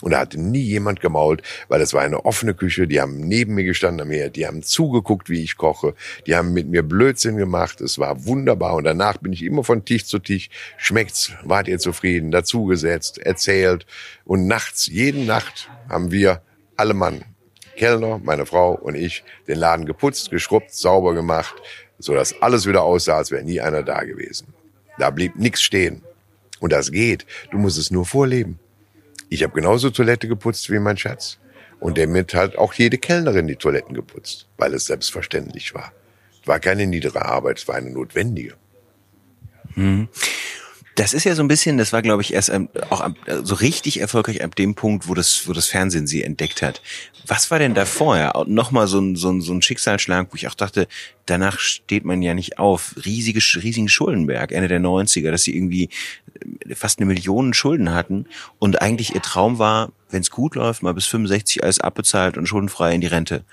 Und da hatte nie jemand gemault, weil es war eine offene Küche. Die haben neben mir gestanden am Herd, die haben zugeguckt, wie ich koche. Die haben mit mir Blödsinn gemacht. Es war wunderbar. Und danach bin ich immer von Tisch zu Tisch. Schmeckt's? Wart ihr zufrieden? Dazugesetzt, erzählt. Und nachts, jeden Nacht haben wir alle Mann, Kellner, meine Frau und ich, den Laden geputzt, geschrubbt, sauber gemacht, so dass alles wieder aussah, als wäre nie einer da gewesen. Da blieb nichts stehen. Und das geht. Du musst es nur vorleben. Ich habe genauso Toilette geputzt wie mein Schatz. Und damit hat auch jede Kellnerin die Toiletten geputzt, weil es selbstverständlich war. Es war keine niedere Arbeit, es war eine notwendige. Hm. Das ist ja so ein bisschen, das war glaube ich erst ähm, auch so richtig erfolgreich ab dem Punkt, wo das, wo das Fernsehen sie entdeckt hat. Was war denn da vorher? Nochmal so ein, so, ein, so ein Schicksalsschlag, wo ich auch dachte, danach steht man ja nicht auf. Riesige, riesigen Schuldenberg, Ende der 90er, dass sie irgendwie äh, fast eine Million Schulden hatten und eigentlich ihr Traum war, wenn es gut läuft, mal bis 65 alles abbezahlt und schuldenfrei in die Rente.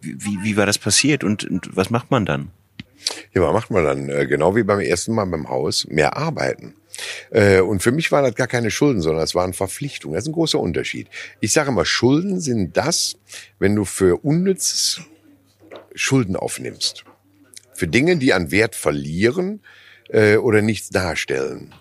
Wie, wie war das passiert und, und was macht man dann? Ja, was macht man dann? Äh, genau wie beim ersten Mal beim Haus, mehr arbeiten. Äh, und für mich waren das gar keine Schulden, sondern es waren Verpflichtungen. Das ist ein großer Unterschied. Ich sage immer, Schulden sind das, wenn du für Unnützes Schulden aufnimmst. Für Dinge, die an Wert verlieren äh, oder nichts darstellen.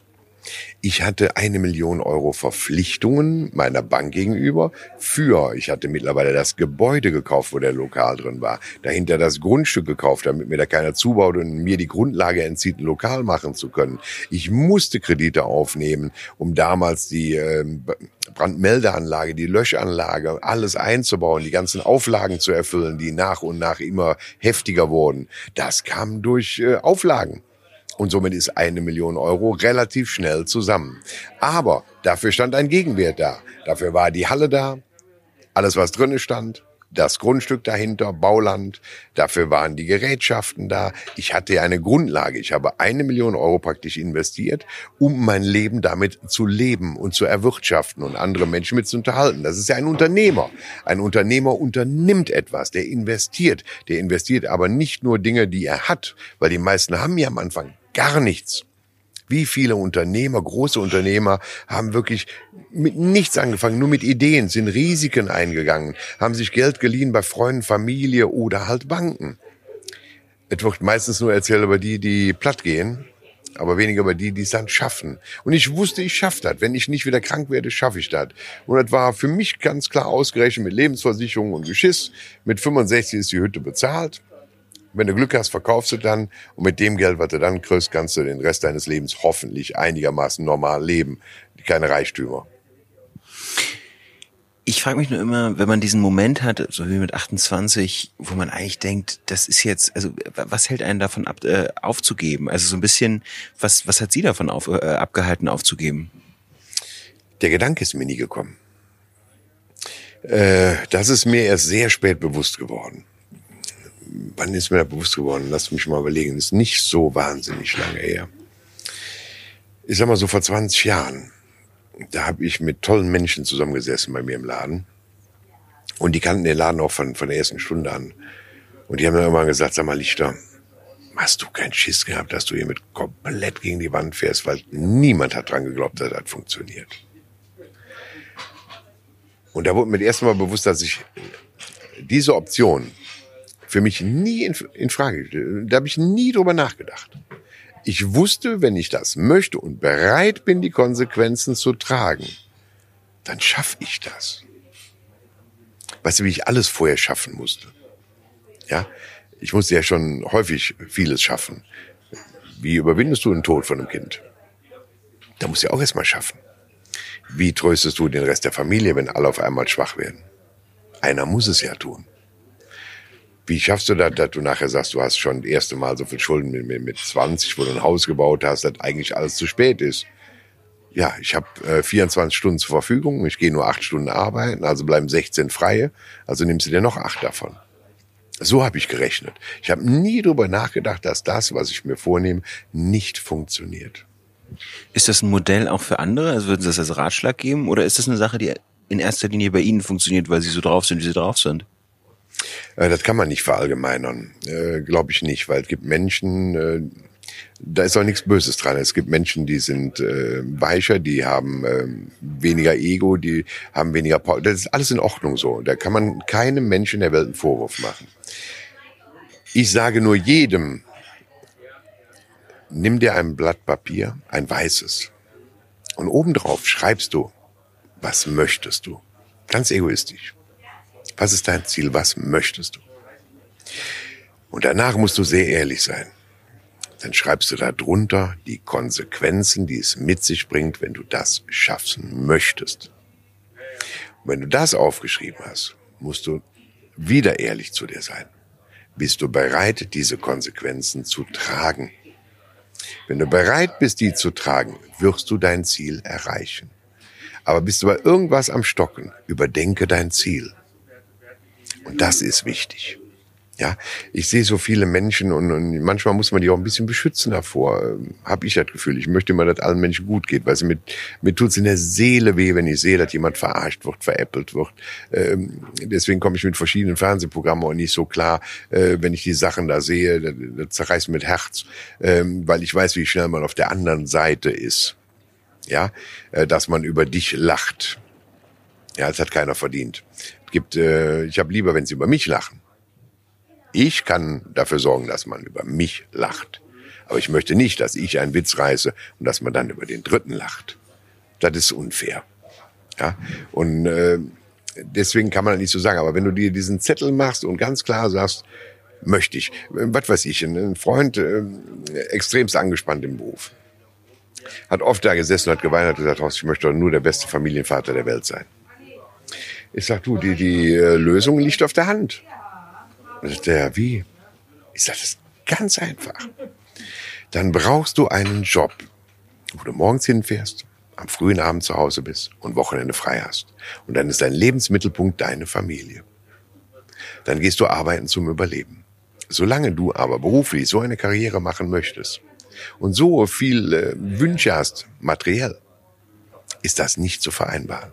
Ich hatte eine Million Euro Verpflichtungen meiner Bank gegenüber für, ich hatte mittlerweile das Gebäude gekauft, wo der Lokal drin war, dahinter das Grundstück gekauft, damit mir da keiner zubaut und mir die Grundlage entzieht, ein Lokal machen zu können. Ich musste Kredite aufnehmen, um damals die äh, Brandmeldeanlage, die Löschanlage, alles einzubauen, die ganzen Auflagen zu erfüllen, die nach und nach immer heftiger wurden. Das kam durch äh, Auflagen. Und somit ist eine Million Euro relativ schnell zusammen. Aber dafür stand ein Gegenwert da. Dafür war die Halle da, alles was drinnen stand, das Grundstück dahinter, Bauland, dafür waren die Gerätschaften da. Ich hatte eine Grundlage. Ich habe eine Million Euro praktisch investiert, um mein Leben damit zu leben und zu erwirtschaften und andere Menschen mit zu unterhalten. Das ist ja ein Unternehmer. Ein Unternehmer unternimmt etwas, der investiert. Der investiert aber nicht nur Dinge, die er hat, weil die meisten haben ja am Anfang gar nichts. Wie viele Unternehmer, große Unternehmer haben wirklich mit nichts angefangen, nur mit Ideen, sind Risiken eingegangen, haben sich Geld geliehen bei Freunden, Familie oder halt Banken. Es wird meistens nur erzählt über die, die platt gehen, aber weniger über die, die es dann schaffen. Und ich wusste, ich schaffe das. Wenn ich nicht wieder krank werde, schaffe ich das. Und das war für mich ganz klar ausgerechnet mit Lebensversicherung und Geschiss. Mit 65 ist die Hütte bezahlt. Wenn du Glück hast, verkaufst du dann und mit dem Geld, was du dann kriegst, kannst du den Rest deines Lebens hoffentlich einigermaßen normal leben. Keine Reichtümer. Ich frage mich nur immer, wenn man diesen Moment hat, so wie mit 28, wo man eigentlich denkt, das ist jetzt, also was hält einen davon ab, äh, aufzugeben? Also so ein bisschen, was, was hat Sie davon auf, äh, abgehalten, aufzugeben? Der Gedanke ist mir nie gekommen. Äh, das ist mir erst sehr spät bewusst geworden wann ist mir da bewusst geworden? Lass mich mal überlegen. Das ist nicht so wahnsinnig lange her. Ich sag mal so vor 20 Jahren. Da habe ich mit tollen Menschen zusammengesessen bei mir im Laden. Und die kannten den Laden auch von, von der ersten Stunde an. Und die haben mir immer gesagt, sag mal, Lichter, hast du keinen Schiss gehabt, dass du hier mit komplett gegen die Wand fährst, weil niemand hat dran geglaubt, dass das funktioniert. Und da wurde mir das erste Mal bewusst, dass ich diese Option, für mich nie in, in Frage. Da habe ich nie drüber nachgedacht. Ich wusste, wenn ich das möchte und bereit bin, die Konsequenzen zu tragen, dann schaffe ich das. Weißt du, wie ich alles vorher schaffen musste? Ja, ich musste ja schon häufig vieles schaffen. Wie überwindest du den Tod von einem Kind? Da musst du ja auch erstmal schaffen. Wie tröstest du den Rest der Familie, wenn alle auf einmal schwach werden? Einer muss es ja tun. Wie schaffst du das, dass du nachher sagst, du hast schon das erste Mal so viel Schulden mit, mit 20, wo du ein Haus gebaut hast, dass eigentlich alles zu spät ist? Ja, ich habe äh, 24 Stunden zur Verfügung, ich gehe nur acht Stunden arbeiten, also bleiben 16 freie, also nimmst du dir noch acht davon. So habe ich gerechnet. Ich habe nie darüber nachgedacht, dass das, was ich mir vornehme, nicht funktioniert. Ist das ein Modell auch für andere? Also würden Sie das als Ratschlag geben? Oder ist das eine Sache, die in erster Linie bei Ihnen funktioniert, weil Sie so drauf sind, wie Sie drauf sind? Äh, das kann man nicht verallgemeinern, äh, glaube ich nicht, weil es gibt Menschen, äh, da ist auch nichts Böses dran. Es gibt Menschen, die sind äh, weicher, die haben äh, weniger Ego, die haben weniger Power. Das ist alles in Ordnung so. Da kann man keinem Menschen der Welt einen Vorwurf machen. Ich sage nur jedem, nimm dir ein Blatt Papier, ein weißes, und obendrauf schreibst du, was möchtest du? Ganz egoistisch. Was ist dein Ziel? Was möchtest du? Und danach musst du sehr ehrlich sein. Dann schreibst du da drunter die Konsequenzen, die es mit sich bringt, wenn du das schaffen möchtest. Und wenn du das aufgeschrieben hast, musst du wieder ehrlich zu dir sein. Bist du bereit, diese Konsequenzen zu tragen? Wenn du bereit bist, die zu tragen, wirst du dein Ziel erreichen. Aber bist du bei irgendwas am Stocken, überdenke dein Ziel. Und das ist wichtig. Ja, ich sehe so viele Menschen und, und manchmal muss man die auch ein bisschen beschützen davor. Habe ich das Gefühl. Ich möchte immer, dass allen Menschen gut geht, weil sie mit mir tut's in der Seele weh, wenn ich sehe, dass jemand verarscht wird, veräppelt wird. Ähm, deswegen komme ich mit verschiedenen Fernsehprogrammen auch nicht so klar, äh, wenn ich die Sachen da sehe, das, das zerreißt mit Herz, ähm, weil ich weiß, wie schnell man auf der anderen Seite ist. Ja, äh, dass man über dich lacht. Ja, das hat keiner verdient gibt, äh, ich habe lieber, wenn sie über mich lachen. Ich kann dafür sorgen, dass man über mich lacht. Aber ich möchte nicht, dass ich einen Witz reiße und dass man dann über den Dritten lacht. Das ist unfair. Ja, und äh, deswegen kann man nicht so sagen. Aber wenn du dir diesen Zettel machst und ganz klar sagst, möchte ich, was weiß ich, ein Freund äh, extremst angespannt im Beruf, hat oft da gesessen, hat geweint, hat gesagt, ich möchte doch nur der beste Familienvater der Welt sein. Ich sag, du, die, die äh, Lösung liegt auf der Hand. Der, wie? Ich sag, das ist ganz einfach. Dann brauchst du einen Job, wo du morgens hinfährst, am frühen Abend zu Hause bist und Wochenende frei hast. Und dann ist dein Lebensmittelpunkt deine Familie. Dann gehst du arbeiten zum Überleben. Solange du aber beruflich so eine Karriere machen möchtest und so viel äh, Wünsche hast, materiell, ist das nicht zu vereinbaren.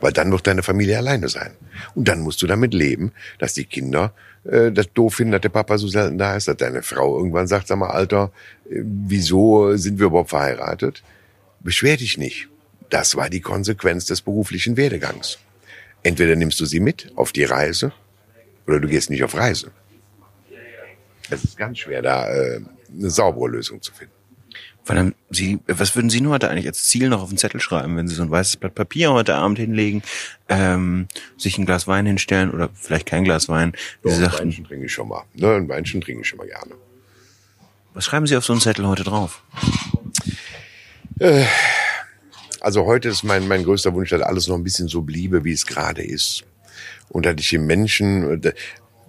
Weil dann wird deine Familie alleine sein. Und dann musst du damit leben, dass die Kinder äh, das doof finden, dass der Papa so selten da ist, dass deine Frau irgendwann sagt, sag mal, Alter, äh, wieso sind wir überhaupt verheiratet? Beschwer dich nicht. Das war die Konsequenz des beruflichen Werdegangs. Entweder nimmst du sie mit auf die Reise oder du gehst nicht auf Reise. Es ist ganz schwer, da äh, eine saubere Lösung zu finden. Weil dann Sie, was würden Sie nur heute eigentlich als Ziel noch auf den Zettel schreiben, wenn Sie so ein weißes Blatt Papier heute Abend hinlegen, ähm, sich ein Glas Wein hinstellen oder vielleicht kein Glas Wein? Wie ja, ein Weinchen trinke ich schon mal. Ne, ein Weinchen trinke ich schon mal gerne. Was schreiben Sie auf so einen Zettel heute drauf? Äh, also heute ist mein, mein größter Wunsch, dass alles noch ein bisschen so bliebe, wie es gerade ist. Und dass ich den Menschen,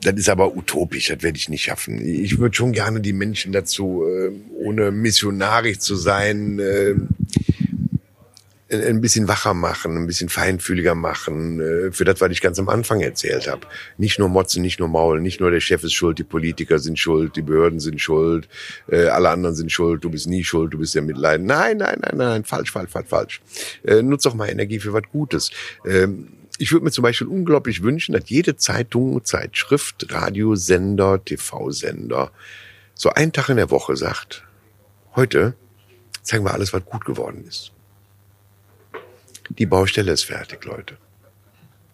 das ist aber utopisch, das werde ich nicht schaffen. Ich würde schon gerne die Menschen dazu, äh, ohne missionarisch zu sein, äh, ein bisschen wacher machen, ein bisschen feinfühliger machen, äh, für das, was ich ganz am Anfang erzählt habe. Nicht nur Motzen, nicht nur Maul, nicht nur der Chef ist schuld, die Politiker sind schuld, die Behörden sind schuld, alle anderen sind schuld, du bist nie schuld, du bist ja mitleiden. Nein, nein, nein, nein, falsch, falsch, falsch, falsch. Nutz doch mal Energie für was Gutes. Ich würde mir zum Beispiel unglaublich wünschen, dass jede Zeitung, Zeitschrift, Radiosender, TV-Sender so einen Tag in der Woche sagt, heute zeigen wir alles, was gut geworden ist. Die Baustelle ist fertig, Leute.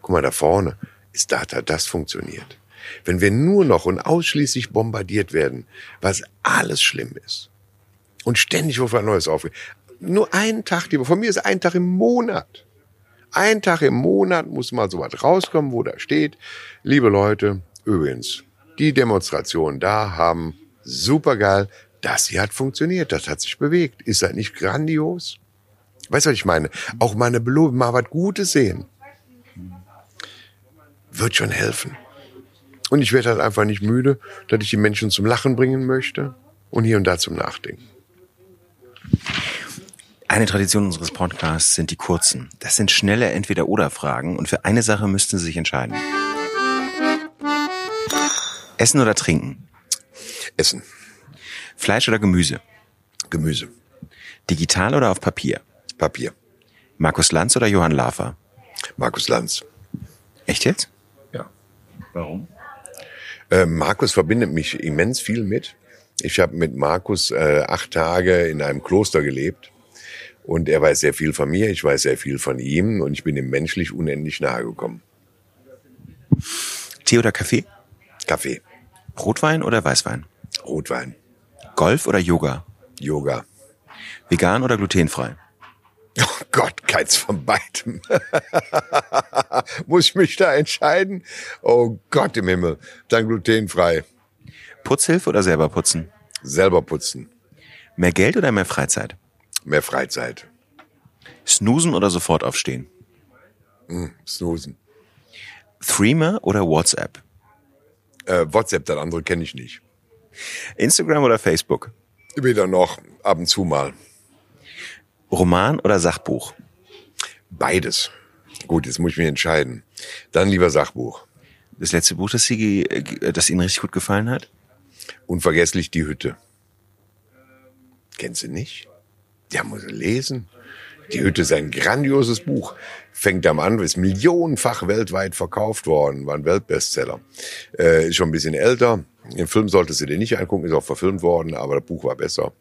Guck mal, da vorne ist Data, das funktioniert. Wenn wir nur noch und ausschließlich bombardiert werden, was alles schlimm ist und ständig auf was Neues aufgeht, nur einen Tag, von mir ist ein Tag im Monat ein Tag im Monat muss mal sowas rauskommen, wo da steht, liebe Leute, übrigens, die Demonstrationen da haben supergeil, das hier hat funktioniert, das hat sich bewegt. Ist das nicht grandios? Weißt du, was ich meine? Auch meine Belohnung, mal was Gutes sehen. Wird schon helfen. Und ich werde halt einfach nicht müde, dass ich die Menschen zum Lachen bringen möchte und hier und da zum Nachdenken. Eine Tradition unseres Podcasts sind die kurzen. Das sind schnelle Entweder-Oder-Fragen und für eine Sache müssten Sie sich entscheiden. Essen oder trinken? Essen. Fleisch oder Gemüse? Gemüse. Digital oder auf Papier? Papier. Markus Lanz oder Johann Lafer? Markus Lanz. Echt jetzt? Ja. Warum? Äh, Markus verbindet mich immens viel mit. Ich habe mit Markus äh, acht Tage in einem Kloster gelebt und er weiß sehr viel von mir, ich weiß sehr viel von ihm und ich bin ihm menschlich unendlich nahe gekommen. Tee oder Kaffee? Kaffee. Rotwein oder Weißwein? Rotwein. Golf oder Yoga? Yoga. Vegan oder glutenfrei? Oh Gott, keins von beidem. Muss ich mich da entscheiden? Oh Gott im Himmel. Dann glutenfrei. Putzhilfe oder selber putzen? Selber putzen. Mehr Geld oder mehr Freizeit? Mehr Freizeit. Snoosen oder sofort aufstehen? Mm, snoosen. Threema oder WhatsApp? Äh, WhatsApp, das andere kenne ich nicht. Instagram oder Facebook? Weder noch, ab und zu mal. Roman oder Sachbuch? Beides. Gut, jetzt muss ich mich entscheiden. Dann lieber Sachbuch. Das letzte Buch, das, Sie, das Ihnen richtig gut gefallen hat? Unvergesslich die Hütte. Kennst du nicht? Ja, muss lesen. Die Hütte ist ein grandioses Buch. Fängt am an, ist millionenfach weltweit verkauft worden, war ein Weltbestseller. Äh, ist schon ein bisschen älter. Den Film solltest du dir nicht angucken, ist auch verfilmt worden, aber das Buch war besser.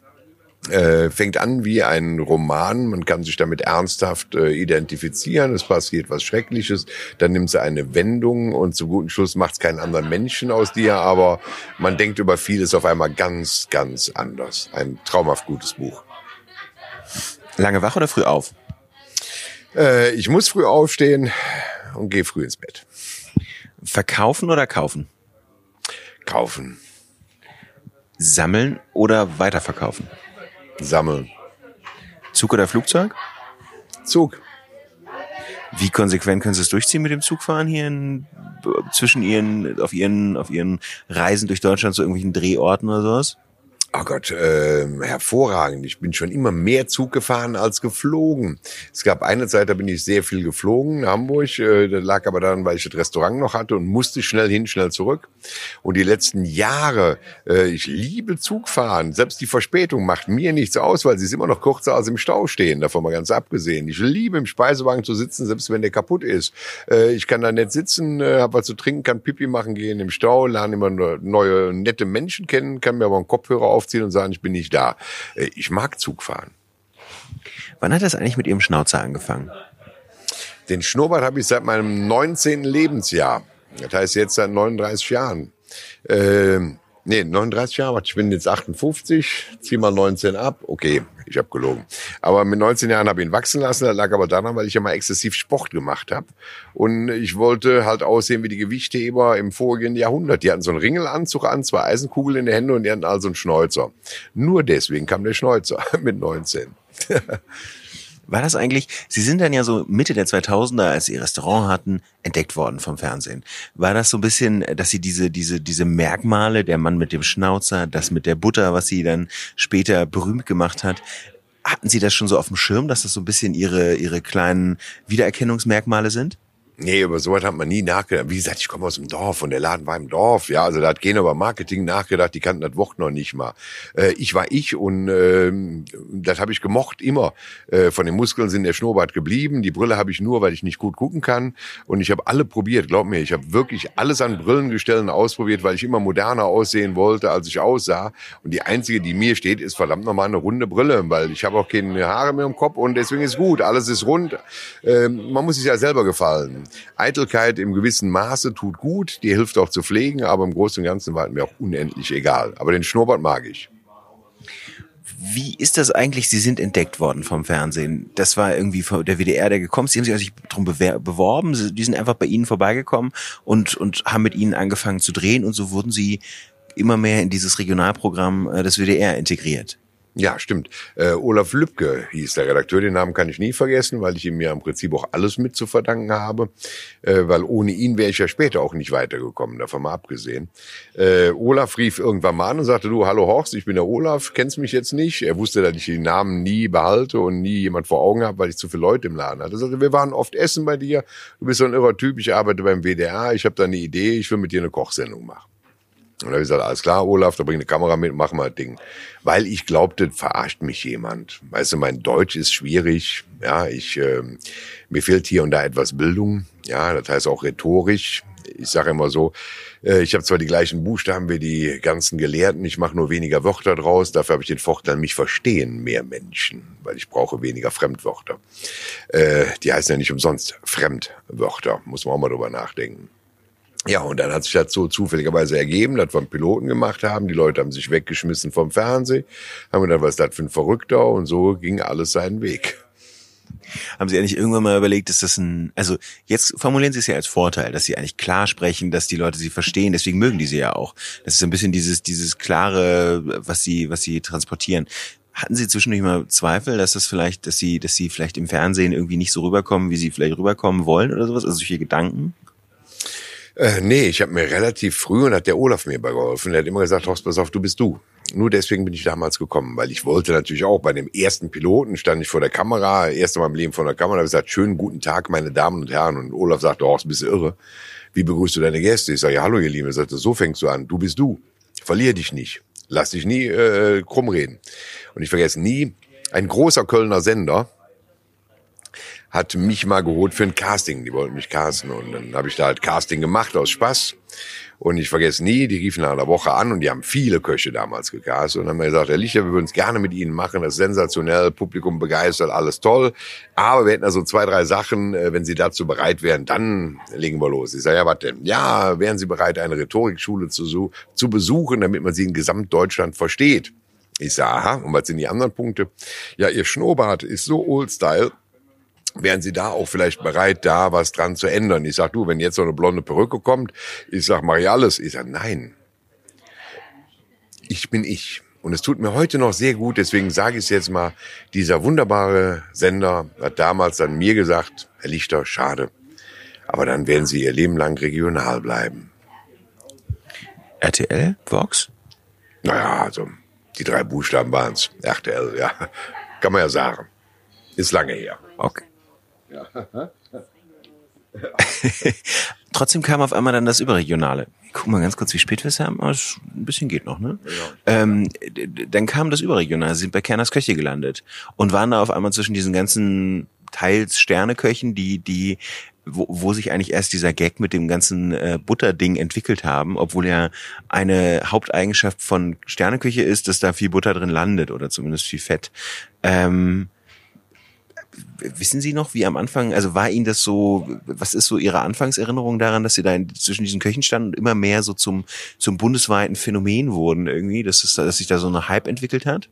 Äh, fängt an wie ein Roman, man kann sich damit ernsthaft äh, identifizieren, es passiert was Schreckliches, dann nimmt sie eine Wendung und zu guten Schluss macht es keinen anderen Menschen aus dir, aber man denkt über vieles auf einmal ganz, ganz anders. Ein traumhaft gutes Buch. Lange wach oder früh auf? Äh, ich muss früh aufstehen und gehe früh ins Bett. Verkaufen oder kaufen? Kaufen, Sammeln oder weiterverkaufen? sammeln, Zug oder Flugzeug? Zug. Wie konsequent können Sie es durchziehen mit dem Zugfahren hier in, zwischen Ihren, auf Ihren, auf Ihren Reisen durch Deutschland zu irgendwelchen Drehorten oder sowas? Oh Gott, äh, hervorragend. Ich bin schon immer mehr Zug gefahren als geflogen. Es gab eine Zeit, da bin ich sehr viel geflogen in Hamburg. Äh, das lag aber daran, weil ich das Restaurant noch hatte und musste schnell hin, schnell zurück. Und die letzten Jahre, äh, ich liebe Zugfahren. Selbst die Verspätung macht mir nichts aus, weil sie ist immer noch kürzer als im Stau stehen. Davon mal ganz abgesehen. Ich liebe im Speisewagen zu sitzen, selbst wenn der kaputt ist. Äh, ich kann da nicht sitzen, äh, habe was zu trinken, kann Pipi machen gehen im Stau, lerne immer neue, nette Menschen kennen, kann mir aber einen Kopfhörer aufziehen und sagen, ich bin nicht da. Äh, Ich mag Zug fahren. Wann hat das eigentlich mit Ihrem Schnauzer angefangen? Den Schnurrbart habe ich seit meinem 19. Lebensjahr. Das heißt jetzt seit 39 Jahren. Ähm, nee, 39 Jahre. warte, Ich bin jetzt 58, zieh mal 19 ab. Okay, ich habe gelogen. Aber mit 19 Jahren habe ich ihn wachsen lassen. Das lag aber daran, weil ich ja mal exzessiv Sport gemacht habe. Und ich wollte halt aussehen wie die Gewichtheber im vorigen Jahrhundert. Die hatten so einen Ringelanzug an, zwei Eisenkugeln in den Händen und die hatten also einen Schnäuzer. Nur deswegen kam der Schnäuzer mit 19. War das eigentlich, Sie sind dann ja so Mitte der 2000er, als Sie Ihr Restaurant hatten, entdeckt worden vom Fernsehen. War das so ein bisschen, dass Sie diese, diese, diese Merkmale, der Mann mit dem Schnauzer, das mit der Butter, was Sie dann später berühmt gemacht hat, hatten Sie das schon so auf dem Schirm, dass das so ein bisschen Ihre, Ihre kleinen Wiedererkennungsmerkmale sind? Nee, über sowas hat man nie nachgedacht. Wie gesagt, ich komme aus dem Dorf und der Laden war im Dorf. Ja, also da hat keiner über Marketing nachgedacht, die kannten das Wort noch nicht mal. Äh, ich war ich und ähm, das habe ich gemocht immer. Äh, von den Muskeln sind der Schnurrbart geblieben. Die Brille habe ich nur, weil ich nicht gut gucken kann. Und ich habe alle probiert, glaub mir. Ich habe wirklich alles an Brillengestellen ausprobiert, weil ich immer moderner aussehen wollte, als ich aussah. Und die einzige, die mir steht, ist verdammt nochmal eine runde Brille, weil ich habe auch keine Haare mehr im Kopf und deswegen ist gut. Alles ist rund. Ähm, man muss sich ja selber gefallen. Eitelkeit im gewissen Maße tut gut, die hilft auch zu pflegen, aber im Großen und Ganzen war es mir auch unendlich egal. Aber den Schnurrbart mag ich. Wie ist das eigentlich? Sie sind entdeckt worden vom Fernsehen. Das war irgendwie der WDR, der gekommen ist. Sie haben sich also darum beworben. Sie- Die sind einfach bei Ihnen vorbeigekommen und, und haben mit Ihnen angefangen zu drehen und so wurden Sie immer mehr in dieses Regionalprogramm äh, des WDR integriert. Ja, stimmt. Äh, Olaf Lübcke hieß der Redakteur, den Namen kann ich nie vergessen, weil ich ihm ja im Prinzip auch alles mit zu verdanken habe, äh, weil ohne ihn wäre ich ja später auch nicht weitergekommen, davon mal abgesehen. Äh, Olaf rief irgendwann mal an und sagte, du, hallo Horst, ich bin der Olaf, kennst mich jetzt nicht? Er wusste, dass ich den Namen nie behalte und nie jemand vor Augen habe, weil ich zu viele Leute im Laden hatte. Er sagte, wir waren oft essen bei dir, du bist so ein irrer Typ, ich arbeite beim WDR, ich habe da eine Idee, ich will mit dir eine Kochsendung machen. Und da habe ich gesagt, alles klar, Olaf, da bring eine Kamera mit, mach mal ein Ding. Weil ich glaubte, verarscht mich jemand. Weißt du, mein Deutsch ist schwierig. Ja, ich, ähm, mir fehlt hier und da etwas Bildung. Ja, das heißt auch rhetorisch. Ich sage immer so, äh, ich habe zwar die gleichen Buchstaben wie die ganzen Gelehrten, ich mache nur weniger Wörter draus, dafür habe ich den Vorteil, mich verstehen mehr Menschen, weil ich brauche weniger Fremdwörter. Äh, die heißen ja nicht umsonst Fremdwörter, muss man auch mal drüber nachdenken. Ja, und dann hat sich das so zufälligerweise ergeben, dass wir einen Piloten gemacht haben. Die Leute haben sich weggeschmissen vom Fernsehen, haben gedacht, was ist das für ein Verrückter? Und so ging alles seinen Weg. Haben Sie eigentlich irgendwann mal überlegt, ist das ein, also jetzt formulieren Sie es ja als Vorteil, dass Sie eigentlich klar sprechen, dass die Leute Sie verstehen, deswegen mögen die Sie ja auch. Das ist ein bisschen dieses, dieses klare, was Sie, was Sie transportieren. Hatten Sie zwischendurch mal Zweifel, dass das vielleicht, dass Sie, dass Sie vielleicht im Fernsehen irgendwie nicht so rüberkommen, wie Sie vielleicht rüberkommen wollen oder sowas? Also solche Gedanken? Äh, nee, ich habe mir relativ früh, und hat der Olaf mir geholfen, der hat immer gesagt, Horst, pass auf, du bist du. Nur deswegen bin ich damals gekommen, weil ich wollte natürlich auch bei dem ersten Piloten, stand ich vor der Kamera, erst Mal im Leben vor der Kamera, habe gesagt, schönen guten Tag, meine Damen und Herren. Und Olaf sagte, Horst, bist du irre? Wie begrüßt du deine Gäste? Ich sage, ja, hallo ihr Lieben. Er sagte, so fängst du an, du bist du. Verlier dich nicht. Lass dich nie äh, krumm reden. Und ich vergesse nie, ein großer Kölner Sender hat mich mal geholt für ein Casting. Die wollten mich casten und dann habe ich da halt Casting gemacht aus Spaß. Und ich vergesse nie, die riefen nach einer Woche an und die haben viele Köche damals gecastet und haben mir gesagt, Herr Lichter, wir würden es gerne mit Ihnen machen, das ist sensationell, Publikum begeistert, alles toll. Aber wir hätten also zwei, drei Sachen, äh, wenn Sie dazu bereit wären, dann legen wir los. Ich sage, ja, was denn? Ja, wären Sie bereit, eine Rhetorikschule zu, zu besuchen, damit man sie in Gesamtdeutschland versteht? Ich sage, aha, und was sind die anderen Punkte? Ja, Ihr Schnurrbart ist so old-style, wären Sie da auch vielleicht bereit, da was dran zu ändern? Ich sag, du, wenn jetzt so eine blonde Perücke kommt, ich sag, mach ich alles. Ich sag, nein. Ich bin ich. Und es tut mir heute noch sehr gut, deswegen sage ich es jetzt mal, dieser wunderbare Sender hat damals dann mir gesagt, Herr Lichter, schade, aber dann werden Sie Ihr Leben lang regional bleiben. RTL? Vox? Naja, also die drei Buchstaben waren's. RTL, ja. Kann man ja sagen. Ist lange her. Okay. Trotzdem kam auf einmal dann das Überregionale. Ich guck mal ganz kurz, wie spät wir es haben. ein bisschen geht noch, ne? Ja. Ähm, dann kam das Überregionale, sind bei Kerners Köche gelandet und waren da auf einmal zwischen diesen ganzen teils Sterneköchen, die, die, wo, wo sich eigentlich erst dieser Gag mit dem ganzen äh, Butterding entwickelt haben, obwohl ja eine Haupteigenschaft von Sterneküche ist, dass da viel Butter drin landet oder zumindest viel Fett. Ähm, wissen Sie noch, wie am Anfang, also war Ihnen das so, was ist so Ihre Anfangserinnerung daran, dass Sie da in, zwischen diesen Köchen standen und immer mehr so zum, zum bundesweiten Phänomen wurden irgendwie, dass, es, dass sich da so eine Hype entwickelt hat?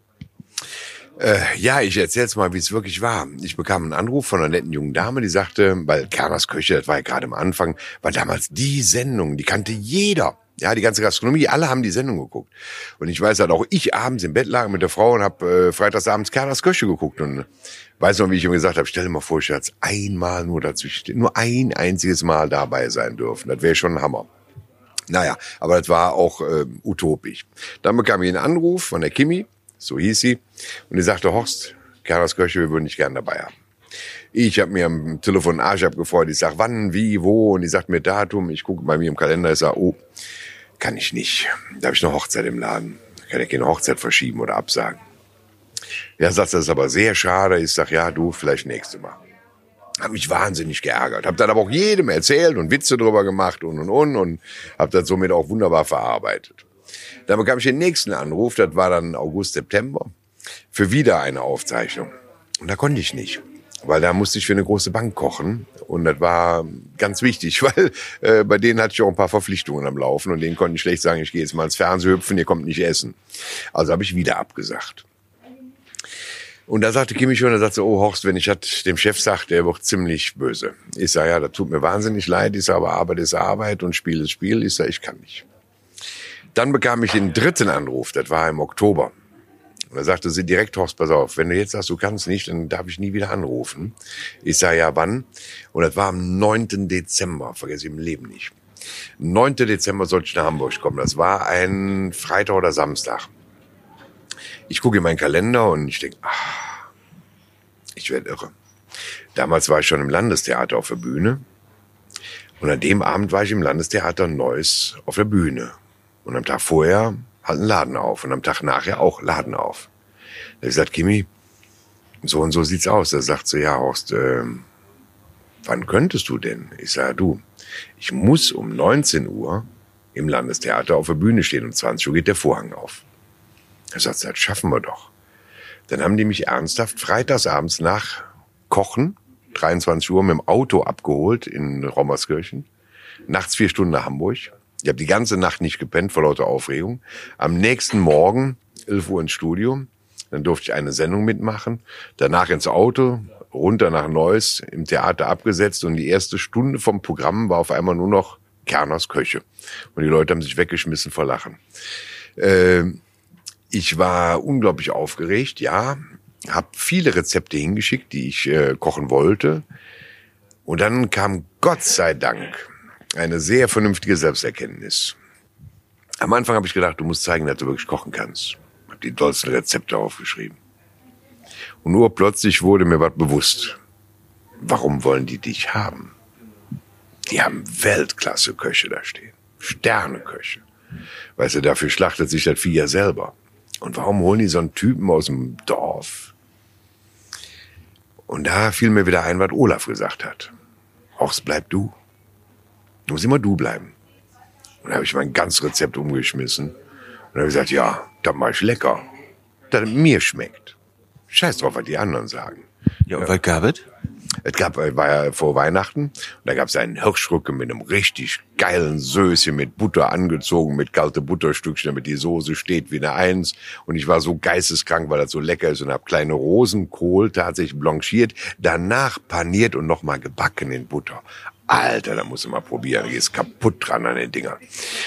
Äh, ja, ich erzähl's mal, wie es wirklich war. Ich bekam einen Anruf von einer netten jungen Dame, die sagte, weil Kerners Köche, das war ja gerade am Anfang, war damals die Sendung, die kannte jeder. Ja, die ganze Gastronomie, alle haben die Sendung geguckt. Und ich weiß halt auch, ich abends im Bett lag mit der Frau und habe äh, freitagsabends Kerners Köche geguckt und weiß noch, wie ich ihm gesagt habe, stell dir mal vor, ich hätte einmal nur dazwischen, nur ein einziges Mal dabei sein dürfen. Das wäre schon ein Hammer. Naja, aber das war auch äh, utopisch. Dann bekam ich einen Anruf von der Kimi, so hieß sie, und die sagte, Horst, Kerners Köche, wir würden dich gerne dabei haben. Ich habe mir am Telefon Arsch abgefreut. Ich sag, wann, wie, wo? Und die sagt mir Datum. Ich gucke bei mir im Kalender. Ich sag, oh, kann ich nicht. Da habe ich eine Hochzeit im Laden. Kann ich keine Hochzeit verschieben oder absagen. Ja, sagt, das ist aber sehr schade. Ich sag, ja, du, vielleicht nächste Mal. Hab mich wahnsinnig geärgert. Hab dann aber auch jedem erzählt und Witze drüber gemacht und und und und hab das somit auch wunderbar verarbeitet. Dann bekam ich den nächsten Anruf, das war dann August, September, für wieder eine Aufzeichnung. Und da konnte ich nicht weil da musste ich für eine große Bank kochen und das war ganz wichtig, weil äh, bei denen hatte ich auch ein paar Verpflichtungen am Laufen und denen konnte ich schlecht sagen, ich gehe jetzt mal ins Fernsehen hüpfen, ihr kommt nicht essen. Also habe ich wieder abgesagt. Und da sagte Kimi schon, er sagte, oh Horst, wenn ich das dem Chef sage, der wird ziemlich böse. Ich sage, ja, das tut mir wahnsinnig leid. Ich sage, aber Arbeit ist Arbeit und Spiel ist Spiel. Ich sage, ich kann nicht. Dann bekam ich den dritten Anruf, das war im Oktober. Und da sagte sie direkt, Horst, pass auf, wenn du jetzt sagst, du kannst nicht, dann darf ich nie wieder anrufen. Ich sage, ja, wann? Und das war am 9. Dezember, vergesse ich im Leben nicht. 9. Dezember sollte ich nach Hamburg kommen. Das war ein Freitag oder Samstag. Ich gucke in meinen Kalender und ich denke, ah, ich werde irre. Damals war ich schon im Landestheater auf der Bühne. Und an dem Abend war ich im Landestheater Neuss auf der Bühne. Und am Tag vorher halt einen Laden auf und am Tag nachher auch Laden auf. Da ich gesagt, Kimi, so und so sieht's aus. Da sagt sie, ja, Horst, äh, wann könntest du denn? Ich sage, du, ich muss um 19 Uhr im Landestheater auf der Bühne stehen und 20 Uhr geht der Vorhang auf. Er sagt, das schaffen wir doch. Dann haben die mich ernsthaft freitagsabends nach Kochen, 23 Uhr, mit dem Auto abgeholt in Rommerskirchen, nachts vier Stunden nach Hamburg, ich habe die ganze Nacht nicht gepennt vor lauter Aufregung. Am nächsten Morgen, 11 Uhr ins Studio. Dann durfte ich eine Sendung mitmachen. Danach ins Auto, runter nach Neuss, im Theater abgesetzt. Und die erste Stunde vom Programm war auf einmal nur noch Kerners Köche. Und die Leute haben sich weggeschmissen vor Lachen. Äh, ich war unglaublich aufgeregt, ja. Habe viele Rezepte hingeschickt, die ich äh, kochen wollte. Und dann kam Gott sei Dank eine sehr vernünftige Selbsterkenntnis. Am Anfang habe ich gedacht, du musst zeigen, dass du wirklich kochen kannst. Hab die tollsten Rezepte aufgeschrieben. Und nur plötzlich wurde mir was bewusst. Warum wollen die dich haben? Die haben Weltklasse-Köche da stehen. Sterneköche. Weißt du, dafür schlachtet sich das Vieh ja selber. Und warum holen die so einen Typen aus dem Dorf? Und da fiel mir wieder ein, was Olaf gesagt hat. Horst, bleib du. Du musst immer du bleiben. Und da habe ich mein ganzes Rezept umgeschmissen. Und habe gesagt, ja, das mach ich lecker. Das mir schmeckt. Scheiß drauf, was die anderen sagen. Ja, und was gab es? Es gab, äh, war ja vor Weihnachten, und da gab es einen Hirschrücken mit einem richtig geilen Söschen mit Butter angezogen, mit kalte Butterstückchen, damit die Soße steht wie eine Eins. Und ich war so geisteskrank, weil das so lecker ist und habe kleine Rosenkohl tatsächlich blanchiert, danach paniert und nochmal gebacken in Butter. Alter, da musst du mal probieren. Die ist kaputt dran an den Dingern.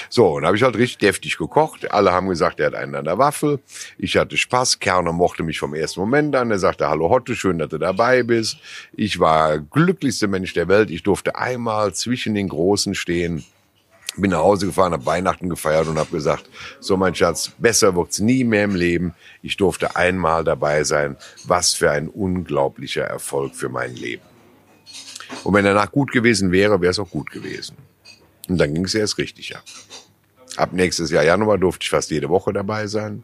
So, und habe ich halt richtig deftig gekocht. Alle haben gesagt, er hat einen an der Waffel. Ich hatte Spaß. Kerner mochte mich vom ersten Moment an. Er sagte, hallo Hotte, schön, dass du dabei bist. Ich war glücklichster Mensch der Welt. Ich durfte einmal zwischen den Großen stehen. Bin nach Hause gefahren, habe Weihnachten gefeiert und habe gesagt, so mein Schatz, besser wird's nie mehr im Leben. Ich durfte einmal dabei sein. Was für ein unglaublicher Erfolg für mein Leben. Und wenn danach gut gewesen wäre, wäre es auch gut gewesen. Und dann ging es erst richtig ab. Ab nächstes Jahr Januar durfte ich fast jede Woche dabei sein.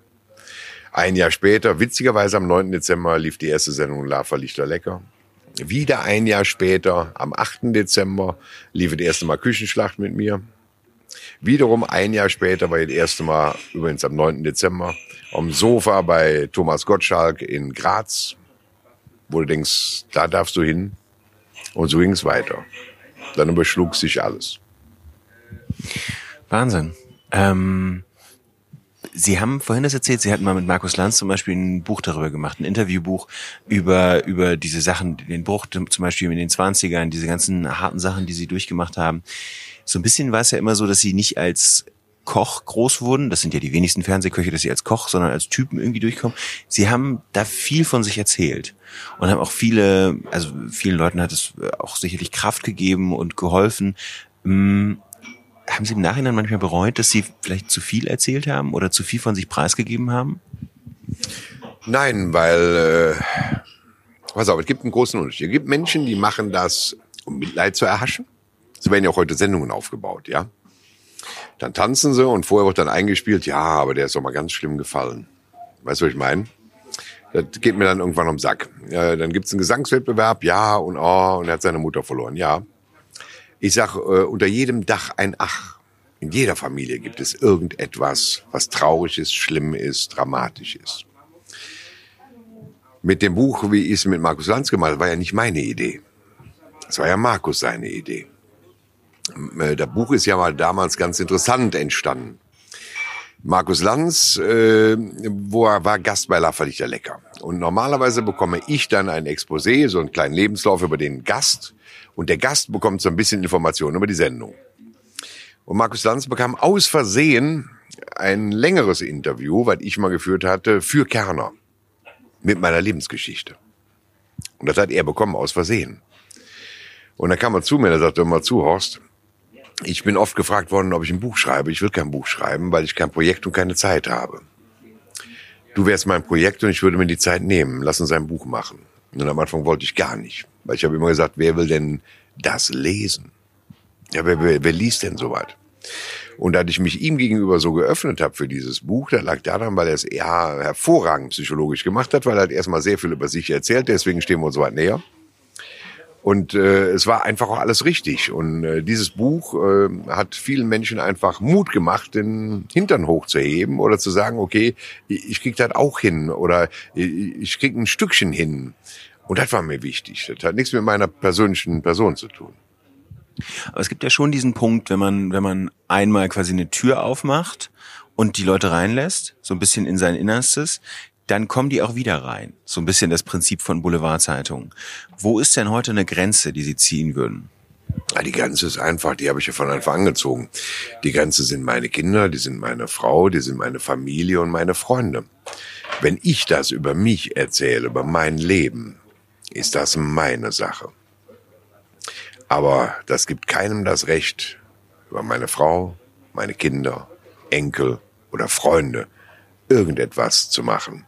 Ein Jahr später, witzigerweise am 9. Dezember, lief die erste Sendung Lava Lichter Lecker. Wieder ein Jahr später, am 8. Dezember, lief das erste Mal Küchenschlacht mit mir. Wiederum ein Jahr später war das erste Mal, übrigens am 9. Dezember, am Sofa bei Thomas Gottschalk in Graz, wo du denkst, da darfst du hin. Und so ging es weiter. Dann überschlug sich alles. Wahnsinn. Ähm, Sie haben vorhin das erzählt, Sie hatten mal mit Markus Lanz zum Beispiel ein Buch darüber gemacht, ein Interviewbuch über, über diese Sachen, den Bruch zum Beispiel in den 20ern, diese ganzen harten Sachen, die Sie durchgemacht haben. So ein bisschen war es ja immer so, dass Sie nicht als Koch groß wurden. Das sind ja die wenigsten Fernsehköche, dass sie als Koch, sondern als Typen irgendwie durchkommen. Sie haben da viel von sich erzählt und haben auch viele, also vielen Leuten hat es auch sicherlich Kraft gegeben und geholfen. Hm, haben Sie im Nachhinein manchmal bereut, dass Sie vielleicht zu viel erzählt haben oder zu viel von sich preisgegeben haben? Nein, weil, äh, pass auf, es gibt einen großen Unterschied. Es gibt Menschen, die machen das, um Mitleid zu erhaschen. So werden ja auch heute Sendungen aufgebaut, ja. Dann tanzen sie und vorher wird dann eingespielt, ja, aber der ist doch mal ganz schlimm gefallen. Weißt du, was ich meine? Das geht mir dann irgendwann um Sack. Ja, dann gibt's einen Gesangswettbewerb, ja, und oh, und er hat seine Mutter verloren, ja. Ich sag, äh, unter jedem Dach ein Ach. In jeder Familie gibt es irgendetwas, was traurig ist, schlimm ist, dramatisch ist. Mit dem Buch, wie ich es mit Markus Lanz gemacht habe, war ja nicht meine Idee. Das war ja Markus seine Idee. Äh, das Buch ist ja mal damals ganz interessant entstanden. Markus Lanz, äh, wo er war Gast bei La Verlichter Lecker. Und normalerweise bekomme ich dann ein Exposé, so einen kleinen Lebenslauf über den Gast. Und der Gast bekommt so ein bisschen Informationen über die Sendung. Und Markus Lanz bekam aus Versehen ein längeres Interview, was ich mal geführt hatte, für Kerner. Mit meiner Lebensgeschichte. Und das hat er bekommen aus Versehen. Und dann kam er zu mir und er sagte, mal zu, Horst, ich bin oft gefragt worden, ob ich ein Buch schreibe. Ich will kein Buch schreiben, weil ich kein Projekt und keine Zeit habe. Du wärst mein Projekt und ich würde mir die Zeit nehmen. Lass uns ein Buch machen. Und am Anfang wollte ich gar nicht. Weil ich habe immer gesagt, wer will denn das lesen? Ja, wer, wer, wer liest denn sowas? Und als ich mich ihm gegenüber so geöffnet habe für dieses Buch, da lag daran, weil er es eher hervorragend psychologisch gemacht hat, weil er hat erstmal sehr viel über sich erzählt, deswegen stehen wir uns so weit näher. Und äh, es war einfach auch alles richtig. Und äh, dieses Buch äh, hat vielen Menschen einfach Mut gemacht, den Hintern hochzuheben oder zu sagen, okay, ich, krieg das auch hin oder ich, ich krieg ein Stückchen hin. Und das war mir wichtig. Das hat nichts mit meiner persönlichen Person zu tun. Aber es gibt ja schon diesen Punkt, wenn man, wenn man einmal quasi eine Tür aufmacht und die Leute reinlässt, so ein bisschen in sein Innerstes, dann kommen die auch wieder rein. So ein bisschen das Prinzip von Boulevardzeitungen. Wo ist denn heute eine Grenze, die Sie ziehen würden? Ja, die Grenze ist einfach, die habe ich ja von Anfang an gezogen. Die Grenze sind meine Kinder, die sind meine Frau, die sind meine Familie und meine Freunde. Wenn ich das über mich erzähle, über mein Leben, ist das meine Sache. Aber das gibt keinem das Recht, über meine Frau, meine Kinder, Enkel oder Freunde irgendetwas zu machen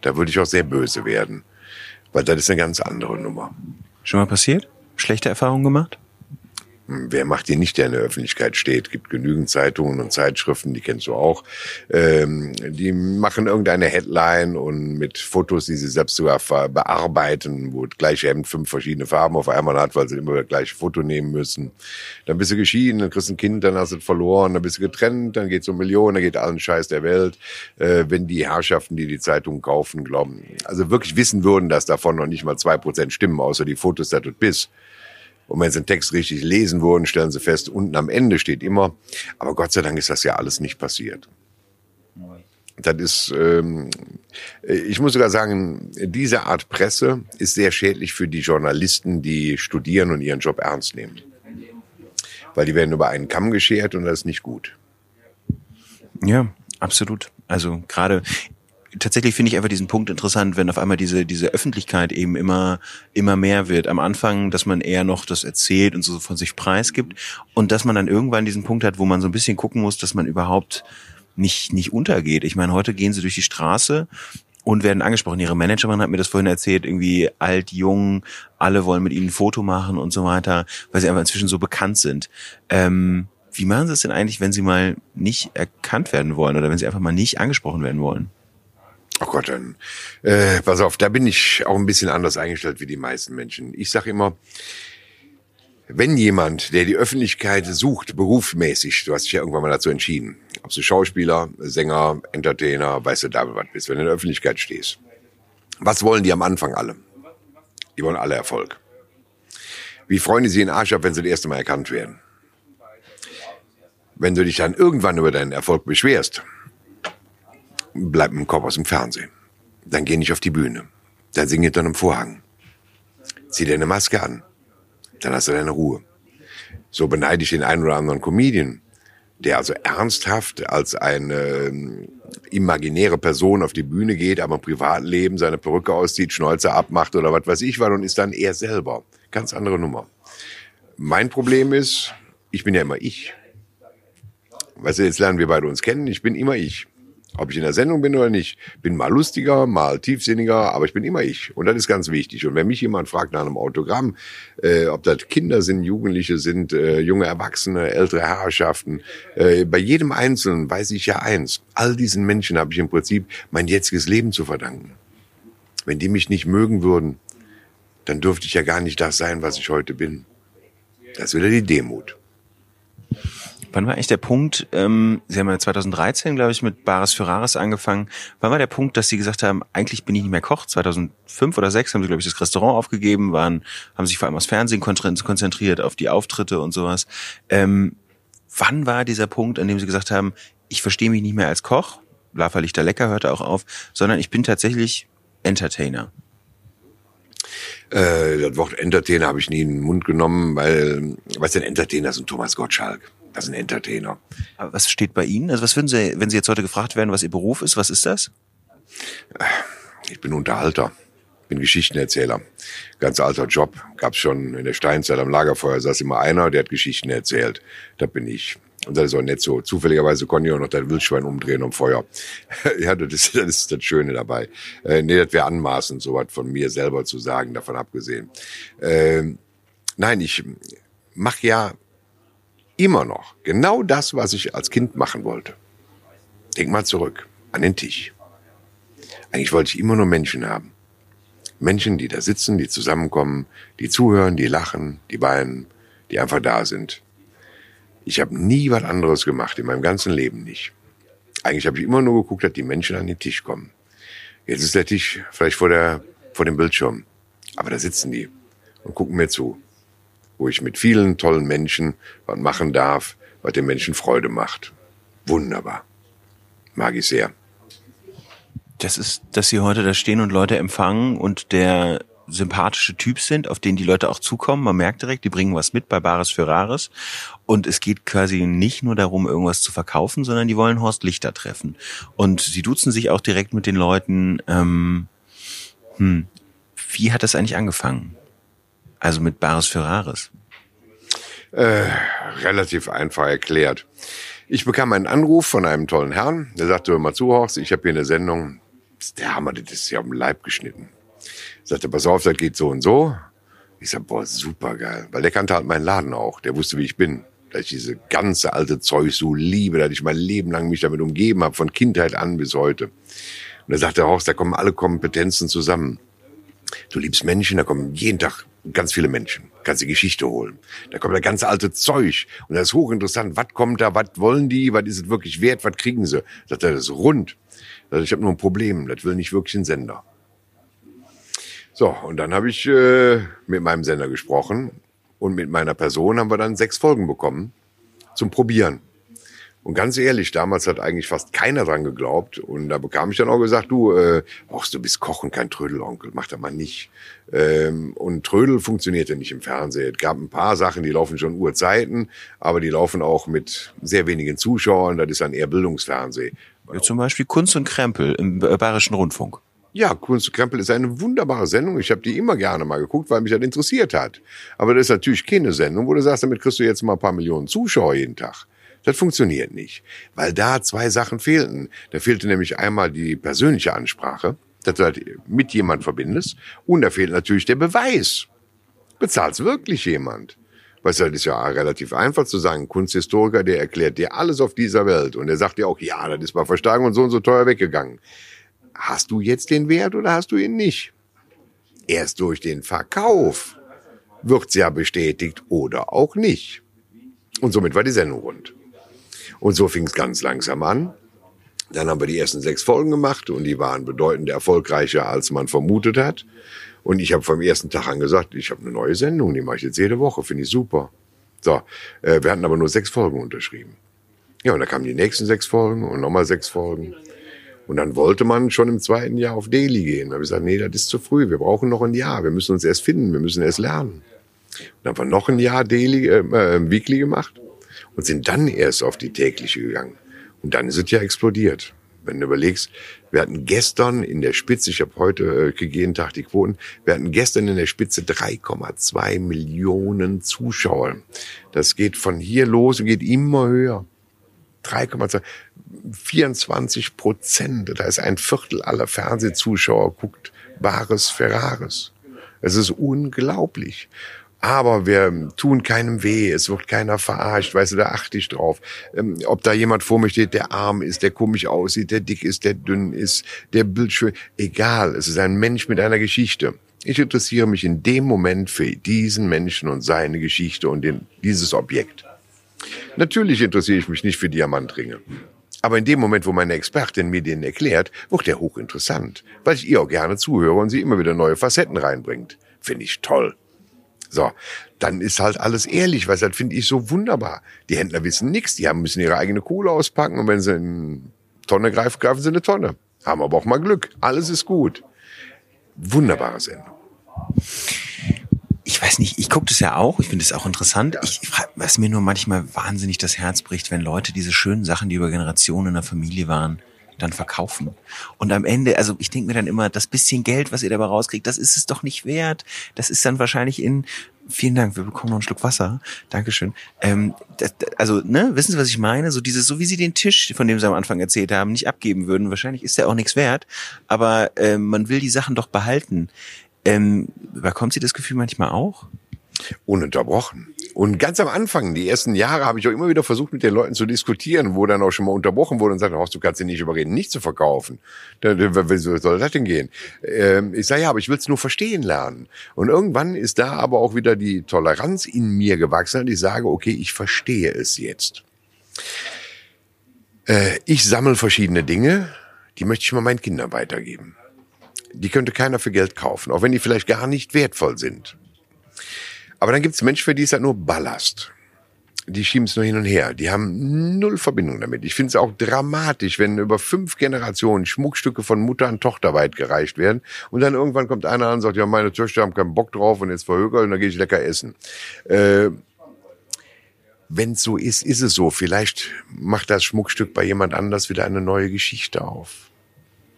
da würde ich auch sehr böse werden. Weil das ist eine ganz andere Nummer. Schon mal passiert? Schlechte Erfahrungen gemacht? Wer macht die nicht, der in der Öffentlichkeit steht? Gibt genügend Zeitungen und Zeitschriften, die kennst du auch. Ähm, die machen irgendeine Headline und mit Fotos, die sie selbst sogar bearbeiten, wo das gleiche Hemd fünf verschiedene Farben auf einmal hat, weil sie immer das gleiche Foto nehmen müssen. Dann bist du geschieden, dann kriegst du ein Kind, dann hast du verloren, dann bist du getrennt, dann geht's um Millionen, dann geht allen Scheiß der Welt. Äh, wenn die Herrschaften, die die Zeitung kaufen, glauben, also wirklich wissen würden, dass davon noch nicht mal zwei Prozent stimmen, außer die Fotos, dass du bist und wenn sie den Text richtig lesen würden, stellen sie fest, unten am Ende steht immer, aber Gott sei Dank ist das ja alles nicht passiert. Das ist, ähm, ich muss sogar sagen, diese Art Presse ist sehr schädlich für die Journalisten, die studieren und ihren Job ernst nehmen. Weil die werden über einen Kamm geschert und das ist nicht gut. Ja, absolut. Also gerade tatsächlich finde ich einfach diesen Punkt interessant, wenn auf einmal diese, diese Öffentlichkeit eben immer, immer mehr wird. Am Anfang, dass man eher noch das erzählt und so von sich preisgibt und dass man dann irgendwann diesen Punkt hat, wo man so ein bisschen gucken muss, dass man überhaupt nicht, nicht untergeht. Ich meine, heute gehen sie durch die Straße und werden angesprochen. Ihre Managerin hat mir das vorhin erzählt, irgendwie alt, jung, alle wollen mit ihnen ein Foto machen und so weiter, weil sie einfach inzwischen so bekannt sind. Ähm, wie machen sie es denn eigentlich, wenn sie mal nicht erkannt werden wollen oder wenn sie einfach mal nicht angesprochen werden wollen? Oh Gott, dann, äh, pass auf, da bin ich auch ein bisschen anders eingestellt wie die meisten Menschen. Ich sage immer, wenn jemand, der die Öffentlichkeit sucht, berufsmäßig, du hast dich ja irgendwann mal dazu entschieden, ob du Schauspieler, Sänger, Entertainer, weißt du, da was bist, wenn du in der Öffentlichkeit stehst. Was wollen die am Anfang alle? Die wollen alle Erfolg. Wie freuen die sich in Arsch ab, wenn sie das erste Mal erkannt werden? Wenn du dich dann irgendwann über deinen Erfolg beschwerst, bleib mit dem Kopf aus dem Fernsehen. Dann geh nicht auf die Bühne. Dann sing hinter einem Vorhang. Zieh dir eine Maske an. Dann hast du deine Ruhe. So beneide ich den einen oder anderen Comedian, der also ernsthaft als eine äh, imaginäre Person auf die Bühne geht, aber im Privatleben seine Perücke auszieht, Schnäuze abmacht oder was weiß ich was und ist dann er selber. Ganz andere Nummer. Mein Problem ist, ich bin ja immer ich. Weißt du, jetzt lernen wir beide uns kennen, ich bin immer ich. Ob ich in der Sendung bin oder nicht. Bin mal lustiger, mal tiefsinniger, aber ich bin immer ich. Und das ist ganz wichtig. Und wenn mich jemand fragt nach einem Autogramm, äh, ob das Kinder sind, Jugendliche sind, äh, junge Erwachsene, ältere Herrschaften, äh, bei jedem Einzelnen weiß ich ja eins. All diesen Menschen habe ich im Prinzip mein jetziges Leben zu verdanken. Wenn die mich nicht mögen würden, dann dürfte ich ja gar nicht das sein, was ich heute bin. Das ist wieder die Demut. Wann war eigentlich der Punkt, ähm, Sie haben ja 2013, glaube ich, mit Bares Ferraris angefangen. Wann war der Punkt, dass Sie gesagt haben, eigentlich bin ich nicht mehr Koch? 2005 oder 2006 haben Sie, glaube ich, das Restaurant aufgegeben, waren, haben sich vor allem aufs Fernsehen konzentriert, auf die Auftritte und sowas. Ähm, wann war dieser Punkt, an dem Sie gesagt haben, ich verstehe mich nicht mehr als Koch, Lava Lichter Lecker hörte auch auf, sondern ich bin tatsächlich Entertainer? Äh, das Wort Entertainer habe ich nie in den Mund genommen, weil, was denn Entertainer ist ein Thomas Gottschalk. Das ist ein Entertainer. Aber was steht bei Ihnen? Also was würden Sie, wenn Sie jetzt heute gefragt werden, was Ihr Beruf ist, was ist das? Ich bin Unterhalter, bin Geschichtenerzähler. Ganz alter Job. Gab's schon in der Steinzeit am Lagerfeuer, saß immer einer, der hat Geschichten erzählt. Das bin ich. Und das ist auch nicht so. Zufälligerweise konnte ich auch noch das Wildschwein umdrehen um Feuer. ja, das ist, das ist das Schöne dabei. Äh, nee, das wäre anmaßend, so was von mir selber zu sagen, davon abgesehen. Äh, nein, ich mache ja immer noch genau das, was ich als Kind machen wollte. Denk mal zurück an den Tisch. Eigentlich wollte ich immer nur Menschen haben. Menschen, die da sitzen, die zusammenkommen, die zuhören, die lachen, die weinen, die einfach da sind. Ich habe nie was anderes gemacht, in meinem ganzen Leben nicht. Eigentlich habe ich immer nur geguckt, dass die Menschen an den Tisch kommen. Jetzt ist der Tisch vielleicht vor, der, vor dem Bildschirm. Aber da sitzen die und gucken mir zu wo ich mit vielen tollen Menschen was machen darf, was den Menschen Freude macht. Wunderbar. Mag ich sehr. Das ist, dass Sie heute da stehen und Leute empfangen und der sympathische Typ sind, auf den die Leute auch zukommen. Man merkt direkt, die bringen was mit bei Bares für Rares. Und es geht quasi nicht nur darum, irgendwas zu verkaufen, sondern die wollen Horst Lichter treffen. Und sie duzen sich auch direkt mit den Leuten. Ähm, hm, wie hat das eigentlich angefangen? Also mit Bares Ferraris? Äh, relativ einfach erklärt. Ich bekam einen Anruf von einem tollen Herrn, der sagte, hör mal zu, Horst, ich habe hier eine Sendung, der Hammer, das ist ja um den Leib geschnitten. Sagte, pass auf, das geht so und so. Ich sag, boah, super geil. Weil der kannte halt meinen Laden auch. Der wusste, wie ich bin. Dass ich diese ganze alte Zeug so liebe, dass ich mein Leben lang mich damit umgeben habe, von Kindheit an bis heute. Und da sagt der Horst, da kommen alle Kompetenzen zusammen. Du liebst Menschen, da kommen jeden Tag ganz viele Menschen. Die Geschichte holen. Da kommt das ganze alte Zeug. Und das ist hochinteressant. Was kommt da? Was wollen die? Was ist es wirklich wert? Was kriegen sie? Sagt er, das ist rund. Also ich habe nur ein Problem. Das will nicht wirklich ein Sender. So, und dann habe ich äh, mit meinem Sender gesprochen. Und mit meiner Person haben wir dann sechs Folgen bekommen zum Probieren. Und ganz ehrlich, damals hat eigentlich fast keiner dran geglaubt. Und da bekam ich dann auch gesagt, du, äh, ach, du bist Koch und kein Trödelonkel, mach das mal nicht. Ähm, und Trödel funktionierte nicht im Fernsehen. Es gab ein paar Sachen, die laufen schon Uhrzeiten, aber die laufen auch mit sehr wenigen Zuschauern. Das ist dann eher Bildungsfernsehen. Ja, zum Beispiel Kunst und Krempel im Bayerischen Rundfunk. Ja, Kunst und Krempel ist eine wunderbare Sendung. Ich habe die immer gerne mal geguckt, weil mich das interessiert hat. Aber das ist natürlich keine Sendung, wo du sagst, damit kriegst du jetzt mal ein paar Millionen Zuschauer jeden Tag. Das funktioniert nicht, weil da zwei Sachen fehlten. Da fehlte nämlich einmal die persönliche Ansprache, dass du halt mit jemand verbindest, und da fehlt natürlich der Beweis. Bezahlt's wirklich jemand? Weißt du, das ist ja relativ einfach zu sagen, Kunsthistoriker, der erklärt dir alles auf dieser Welt und der sagt dir auch, ja, das ist bei Verstärkung und so und so teuer weggegangen. Hast du jetzt den Wert oder hast du ihn nicht? Erst durch den Verkauf wird's ja bestätigt oder auch nicht. Und somit war die Sendung rund. Und so fing es ganz langsam an. Dann haben wir die ersten sechs Folgen gemacht und die waren bedeutend erfolgreicher, als man vermutet hat. Und ich habe vom ersten Tag an gesagt, ich habe eine neue Sendung, die mache ich jetzt jede Woche, finde ich super. So, äh, wir hatten aber nur sechs Folgen unterschrieben. Ja, und dann kamen die nächsten sechs Folgen und nochmal sechs Folgen. Und dann wollte man schon im zweiten Jahr auf Daily gehen. Da habe ich gesagt, nee, das ist zu früh. Wir brauchen noch ein Jahr. Wir müssen uns erst finden. Wir müssen erst lernen. Und dann haben wir noch ein Jahr Daily, äh, äh, Weekly gemacht und sind dann erst auf die tägliche gegangen. Und dann ist es ja explodiert. Wenn du überlegst, wir hatten gestern in der Spitze, ich habe heute äh, jeden Tag die Quoten, wir hatten gestern in der Spitze 3,2 Millionen Zuschauer. Das geht von hier los und geht immer höher. 3,2, 24 Prozent. Da ist ein Viertel aller Fernsehzuschauer guckt Bares Ferraris. Es ist unglaublich aber wir tun keinem weh, es wird keiner verarscht, weißt du, da achte ich drauf. Ähm, ob da jemand vor mir steht, der arm ist, der komisch aussieht, der dick ist, der dünn ist, der bildschön, egal, es ist ein Mensch mit einer Geschichte. Ich interessiere mich in dem Moment für diesen Menschen und seine Geschichte und den, dieses Objekt. Natürlich interessiere ich mich nicht für Diamantringe. Aber in dem Moment, wo meine Expertin mir den erklärt, wird der hochinteressant, weil ich ihr auch gerne zuhöre und sie immer wieder neue Facetten reinbringt. Finde ich toll. So, dann ist halt alles ehrlich, weil das finde ich so wunderbar. Die Händler wissen nichts, die haben, müssen ihre eigene Kohle auspacken und wenn sie eine Tonne greifen, greifen sie eine Tonne. Haben aber auch mal Glück. Alles ist gut. Wunderbare Sendung. Ich weiß nicht, ich gucke das ja auch, ich finde es auch interessant. Ich, was mir nur manchmal wahnsinnig das Herz bricht, wenn Leute diese schönen Sachen, die über Generationen in der Familie waren, dann verkaufen. Und am Ende, also ich denke mir dann immer, das bisschen Geld, was ihr dabei rauskriegt, das ist es doch nicht wert. Das ist dann wahrscheinlich in Vielen Dank, wir bekommen noch einen Schluck Wasser. Dankeschön. Ähm, das, also, ne, wissen Sie, was ich meine? So dieses, so wie Sie den Tisch, von dem Sie am Anfang erzählt haben, nicht abgeben würden. Wahrscheinlich ist der auch nichts wert, aber ähm, man will die Sachen doch behalten. Ähm, bekommt Sie das Gefühl manchmal auch? Ununterbrochen. Und ganz am Anfang, die ersten Jahre, habe ich auch immer wieder versucht, mit den Leuten zu diskutieren, wo dann auch schon mal unterbrochen wurde und sagte, Horst, du kannst sie nicht überreden, nicht zu verkaufen. Wie soll das denn gehen? Ähm, ich sage, ja, aber ich will es nur verstehen lernen. Und irgendwann ist da aber auch wieder die Toleranz in mir gewachsen und ich sage, okay, ich verstehe es jetzt. Äh, ich sammle verschiedene Dinge, die möchte ich mal meinen Kindern weitergeben. Die könnte keiner für Geld kaufen, auch wenn die vielleicht gar nicht wertvoll sind. Aber dann gibt es Menschen, für die ist das nur Ballast. Die schieben es nur hin und her. Die haben null Verbindung damit. Ich finde es auch dramatisch, wenn über fünf Generationen Schmuckstücke von Mutter und Tochter weit gereicht werden und dann irgendwann kommt einer an und sagt, ja, meine Töchter haben keinen Bock drauf und jetzt verhökert und dann gehe ich lecker essen. Äh, wenn so ist, ist es so. Vielleicht macht das Schmuckstück bei jemand anders wieder eine neue Geschichte auf.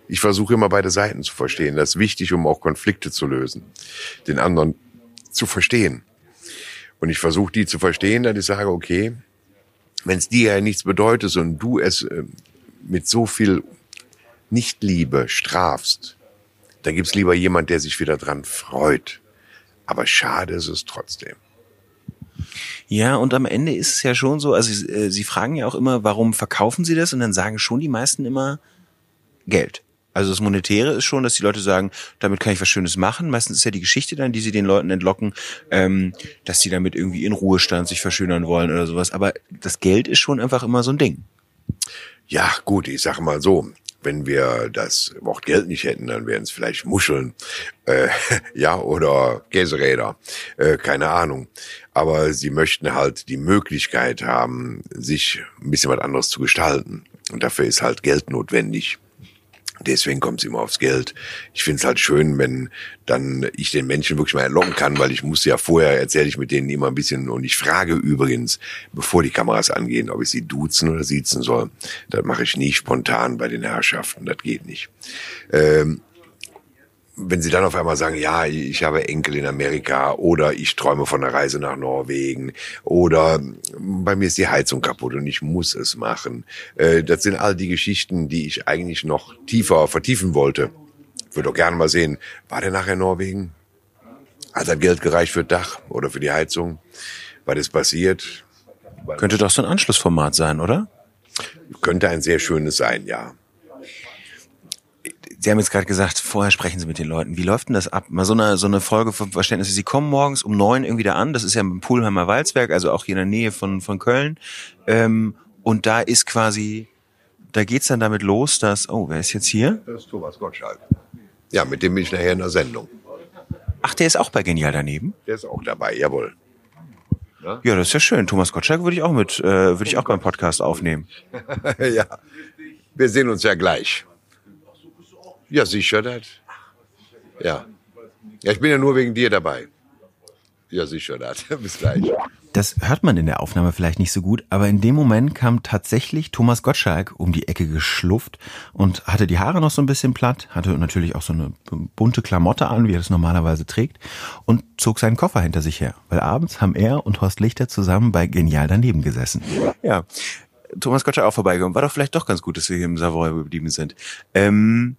Ich versuche immer beide Seiten zu verstehen. Das ist wichtig, um auch Konflikte zu lösen. Den anderen zu verstehen. Und ich versuche die zu verstehen, dass ich sage, okay, wenn es dir ja nichts bedeutet und du es äh, mit so viel Nichtliebe strafst, dann gibt's lieber jemand, der sich wieder dran freut. Aber schade ist es trotzdem. Ja, und am Ende ist es ja schon so, also äh, Sie fragen ja auch immer, warum verkaufen Sie das? Und dann sagen schon die meisten immer Geld. Also das Monetäre ist schon, dass die Leute sagen, damit kann ich was Schönes machen. Meistens ist ja die Geschichte dann, die sie den Leuten entlocken, ähm, dass sie damit irgendwie in Ruhestand sich verschönern wollen oder sowas. Aber das Geld ist schon einfach immer so ein Ding. Ja, gut, ich sage mal so, wenn wir das Wort Geld nicht hätten, dann wären es vielleicht Muscheln, äh, ja, oder Käseräder, äh, keine Ahnung. Aber sie möchten halt die Möglichkeit haben, sich ein bisschen was anderes zu gestalten. Und dafür ist halt Geld notwendig. Deswegen kommt es immer aufs Geld. Ich finde es halt schön, wenn dann ich den Menschen wirklich mal erlocken kann, weil ich muss ja vorher erzähle ich mit denen immer ein bisschen und ich frage übrigens, bevor die Kameras angehen, ob ich sie duzen oder siezen soll. Das mache ich nie spontan bei den Herrschaften. Das geht nicht. Ähm, wenn sie dann auf einmal sagen, ja, ich habe Enkel in Amerika oder ich träume von einer Reise nach Norwegen oder bei mir ist die Heizung kaputt und ich muss es machen. Äh, das sind all die Geschichten, die ich eigentlich noch tiefer vertiefen wollte. Ich würde auch gerne mal sehen, war der nachher in Norwegen? Hat er Geld gereicht für Dach oder für die Heizung? Was ist passiert? Könnte doch so ein Anschlussformat sein, oder? Könnte ein sehr schönes sein, ja. Sie haben jetzt gerade gesagt, vorher sprechen Sie mit den Leuten. Wie läuft denn das ab? Mal so eine, so eine Folge von Verständnis. Sie kommen morgens um neun irgendwie da an. Das ist ja im Pulheimer Walzwerk, also auch hier in der Nähe von, von Köln. Ähm, und da ist quasi, da geht's dann damit los, dass, oh, wer ist jetzt hier? Das ist Thomas Gottschalk. Ja, mit dem bin ich nachher in der Sendung. Ach, der ist auch bei Genial daneben? Der ist auch dabei, jawohl. Ja, das ist ja schön. Thomas Gottschalk würde ich auch mit, äh, würde ich auch beim Podcast aufnehmen. ja, wir sehen uns ja gleich. Ja, sicher das. Ja. Ja, ich bin ja nur wegen dir dabei. Ja, sicher das. Bis gleich. Das hört man in der Aufnahme vielleicht nicht so gut, aber in dem Moment kam tatsächlich Thomas Gottschalk um die Ecke geschlufft und hatte die Haare noch so ein bisschen platt, hatte natürlich auch so eine bunte Klamotte an, wie er das normalerweise trägt, und zog seinen Koffer hinter sich her, weil abends haben er und Horst Lichter zusammen bei Genial daneben gesessen. Ja, Thomas Gottschalk auch vorbeigekommen. War doch vielleicht doch ganz gut, dass wir hier im Savoy geblieben sind. Ähm,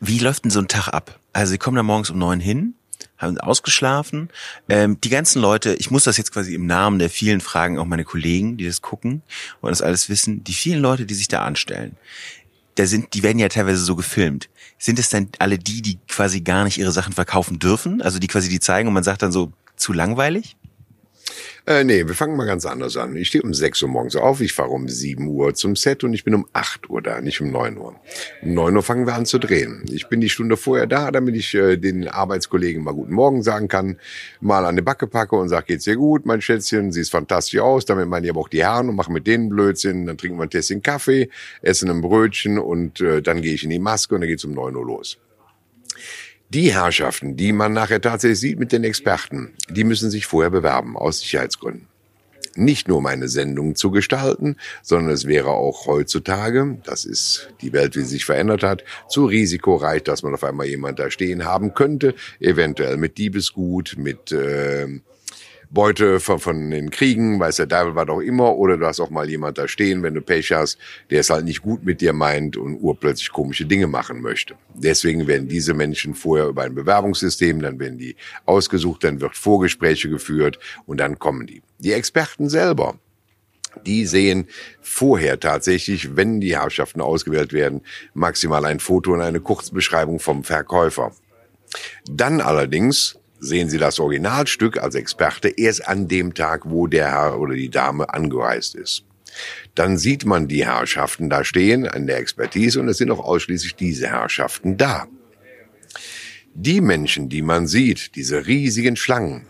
wie läuft denn so ein Tag ab? Also Sie kommen da morgens um neun hin, haben ausgeschlafen. Ähm, die ganzen Leute, ich muss das jetzt quasi im Namen der vielen fragen, auch meine Kollegen, die das gucken und das alles wissen, die vielen Leute, die sich da anstellen, da sind, die werden ja teilweise so gefilmt. Sind es dann alle die, die quasi gar nicht ihre Sachen verkaufen dürfen? Also die quasi die zeigen und man sagt dann so, zu langweilig? Äh, nee, wir fangen mal ganz anders an. Ich stehe um 6 Uhr morgens auf, ich fahre um 7 Uhr zum Set und ich bin um 8 Uhr da, nicht um 9 Uhr. Um 9 Uhr fangen wir an zu drehen. Ich bin die Stunde vorher da, damit ich äh, den Arbeitskollegen mal guten Morgen sagen kann, mal an die Backe packe und sage, geht's dir gut, mein Schätzchen, siehst fantastisch aus, damit meine ich aber auch die Herren und mache mit denen Blödsinn, dann trinken wir ein Tässchen Kaffee, essen ein Brötchen und äh, dann gehe ich in die Maske und dann geht's um 9 Uhr los. Die Herrschaften, die man nachher tatsächlich sieht mit den Experten, die müssen sich vorher bewerben, aus Sicherheitsgründen. Nicht nur um eine Sendung zu gestalten, sondern es wäre auch heutzutage, das ist die Welt, wie sie sich verändert hat, zu risikoreich, dass man auf einmal jemand da stehen haben könnte, eventuell mit Diebesgut, mit äh, Beute von, von den Kriegen, weiß der Teufel war doch immer, oder du hast auch mal jemand da stehen, wenn du Pech hast, der es halt nicht gut mit dir meint und urplötzlich komische Dinge machen möchte. Deswegen werden diese Menschen vorher über ein Bewerbungssystem, dann werden die ausgesucht, dann wird Vorgespräche geführt und dann kommen die. Die Experten selber, die sehen vorher tatsächlich, wenn die Herrschaften ausgewählt werden, maximal ein Foto und eine Kurzbeschreibung vom Verkäufer. Dann allerdings sehen Sie das Originalstück als Experte erst an dem Tag, wo der Herr oder die Dame angereist ist. Dann sieht man die Herrschaften da stehen an der Expertise und es sind auch ausschließlich diese Herrschaften da. Die Menschen, die man sieht, diese riesigen Schlangen,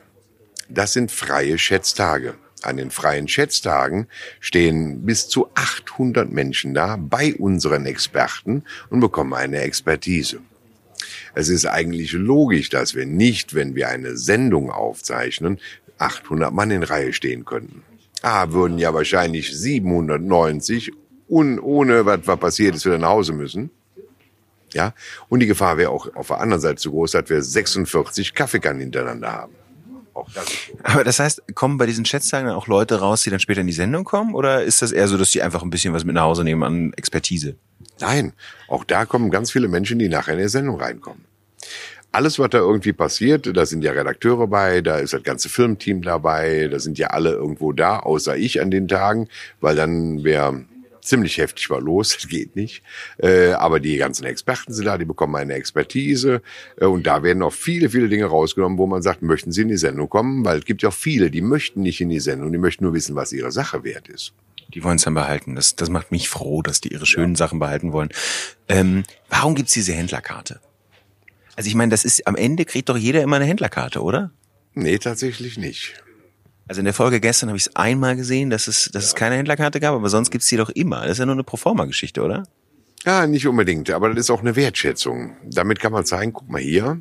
das sind freie Schätztage. An den freien Schätztagen stehen bis zu 800 Menschen da bei unseren Experten und bekommen eine Expertise. Es ist eigentlich logisch, dass wir nicht, wenn wir eine Sendung aufzeichnen, 800 Mann in Reihe stehen könnten. Ah, würden ja wahrscheinlich 790 und ohne was, was passiert ist, wieder nach Hause müssen. Ja, und die Gefahr wäre auch auf der anderen Seite zu groß, dass wir 46 Kaffeekannen hintereinander haben. Das. Aber das heißt, kommen bei diesen Schätztagen dann auch Leute raus, die dann später in die Sendung kommen? Oder ist das eher so, dass die einfach ein bisschen was mit nach Hause nehmen an Expertise? Nein, auch da kommen ganz viele Menschen, die nachher in die Sendung reinkommen. Alles, was da irgendwie passiert, da sind ja Redakteure bei, da ist das ganze Filmteam dabei, da sind ja alle irgendwo da, außer ich an den Tagen, weil dann wäre ziemlich heftig war los, das geht nicht. Äh, aber die ganzen Experten sind da, die bekommen eine Expertise äh, und da werden auch viele, viele Dinge rausgenommen, wo man sagt, möchten Sie in die Sendung kommen? Weil es gibt ja auch viele, die möchten nicht in die Sendung, die möchten nur wissen, was ihre Sache wert ist. Die wollen es dann behalten. Das, das macht mich froh, dass die ihre schönen ja. Sachen behalten wollen. Ähm, warum gibt's diese Händlerkarte? Also ich meine, das ist am Ende kriegt doch jeder immer eine Händlerkarte, oder? Nee, tatsächlich nicht. Also in der Folge gestern habe ich es einmal gesehen, dass es, dass ja. es keine Händlerkarte gab, aber sonst gibt's die doch immer. Das ist ja nur eine Proforma-Geschichte, oder? Ja, nicht unbedingt, aber das ist auch eine Wertschätzung. Damit kann man zeigen, guck mal hier,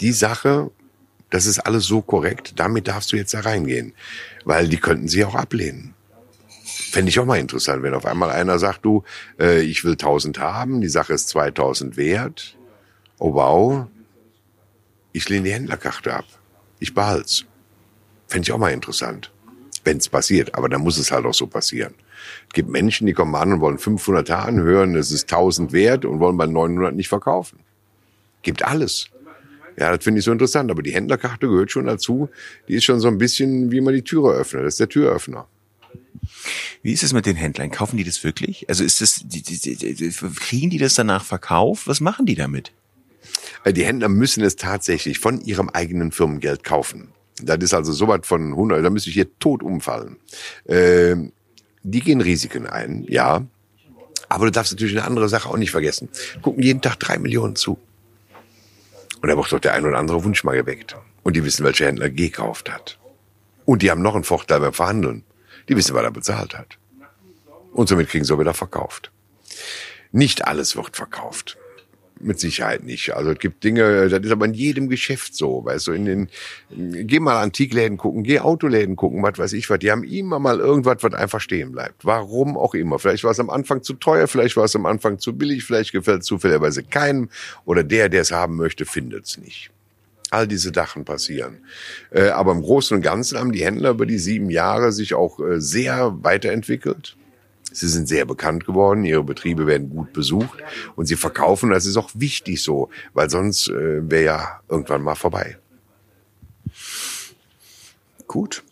die Sache, das ist alles so korrekt, damit darfst du jetzt da reingehen. Weil die könnten sie auch ablehnen. Fände ich auch mal interessant, wenn auf einmal einer sagt, du, äh, ich will 1000 haben, die Sache ist 2000 wert oh wow, ich lehne die Händlerkarte ab. Ich behalt's. Fände ich auch mal interessant, wenn es passiert. Aber dann muss es halt auch so passieren. Es gibt Menschen, die kommen an und wollen 500 Haaren hören, es ist 1000 wert und wollen bei 900 nicht verkaufen. Gibt alles. Ja, das finde ich so interessant. Aber die Händlerkarte gehört schon dazu. Die ist schon so ein bisschen, wie man die Türe öffnet. Das ist der Türöffner. Wie ist es mit den Händlern? Kaufen die das wirklich? Also ist das, die, die, die, kriegen die das danach verkauft? Was machen die damit? Äh, die Händler müssen es tatsächlich von ihrem eigenen Firmengeld kaufen. Das ist also so weit von 100, da müsste ich hier tot umfallen. Äh, die gehen Risiken ein, ja. Aber du darfst natürlich eine andere Sache auch nicht vergessen. Gucken jeden Tag drei Millionen zu. Und da wird doch der ein oder andere Wunsch mal geweckt. Und die wissen, welcher Händler gekauft hat. Und die haben noch einen Vorteil beim Verhandeln. Die wissen, was er bezahlt hat. Und somit kriegen sie auch wieder verkauft. Nicht alles wird verkauft. Mit Sicherheit nicht. Also es gibt Dinge, das ist aber in jedem Geschäft so. Weißt du, in den, geh mal Antikläden gucken, geh Autoläden gucken, was weiß ich was. Die haben immer mal irgendwas, was einfach stehen bleibt. Warum auch immer. Vielleicht war es am Anfang zu teuer, vielleicht war es am Anfang zu billig, vielleicht gefällt es zufälligerweise keinem. Oder der, der es haben möchte, findet es nicht. All diese Sachen passieren. Äh, aber im Großen und Ganzen haben die Händler über die sieben Jahre sich auch äh, sehr weiterentwickelt. Sie sind sehr bekannt geworden, ihre Betriebe werden gut besucht und sie verkaufen. Das ist auch wichtig so, weil sonst äh, wäre ja irgendwann mal vorbei. Gut.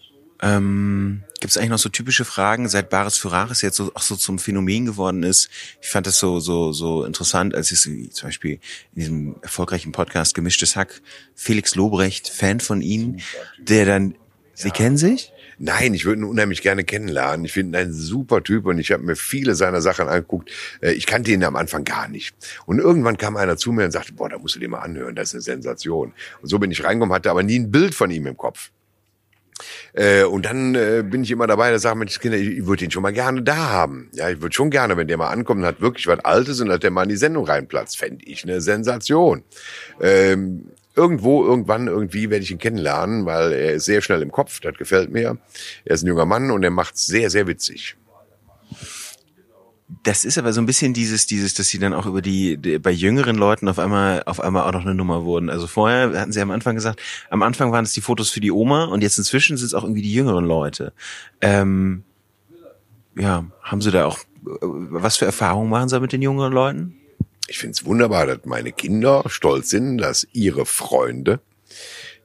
Ähm, Gibt es eigentlich noch so typische Fragen, seit Bares für Rares jetzt so, auch so zum Phänomen geworden ist? Ich fand das so so so interessant, als ich zum Beispiel in diesem erfolgreichen Podcast Gemischtes Hack Felix Lobrecht, Fan von ihm, der dann, Sie kennen sich? Nein, ich würde ihn unheimlich gerne kennenlernen. Ich finde ihn ein super Typ und ich habe mir viele seiner Sachen angeguckt. Äh, ich kannte ihn am Anfang gar nicht. Und irgendwann kam einer zu mir und sagte, boah, da musst du dir mal anhören, das ist eine Sensation. Und so bin ich reingekommen, hatte aber nie ein Bild von ihm im Kopf. Äh, und dann äh, bin ich immer dabei, da sagen Mensch, Kinder, ich, ich würde ihn schon mal gerne da haben. Ja, ich würde schon gerne, wenn der mal ankommt und hat wirklich was Altes und hat der mal in die Sendung reinplatzt, fände ich eine Sensation. Ähm, irgendwo, irgendwann, irgendwie werde ich ihn kennenlernen, weil er ist sehr schnell im Kopf, das gefällt mir. Er ist ein junger Mann und er macht sehr, sehr witzig. Das ist aber so ein bisschen dieses, dieses, dass sie dann auch über die, die, bei jüngeren Leuten auf einmal, auf einmal auch noch eine Nummer wurden. Also vorher hatten sie am Anfang gesagt, am Anfang waren es die Fotos für die Oma und jetzt inzwischen sind es auch irgendwie die jüngeren Leute. Ähm, ja, haben sie da auch, was für Erfahrungen machen sie mit den jüngeren Leuten? Ich finde es wunderbar, dass meine Kinder stolz sind, dass ihre Freunde,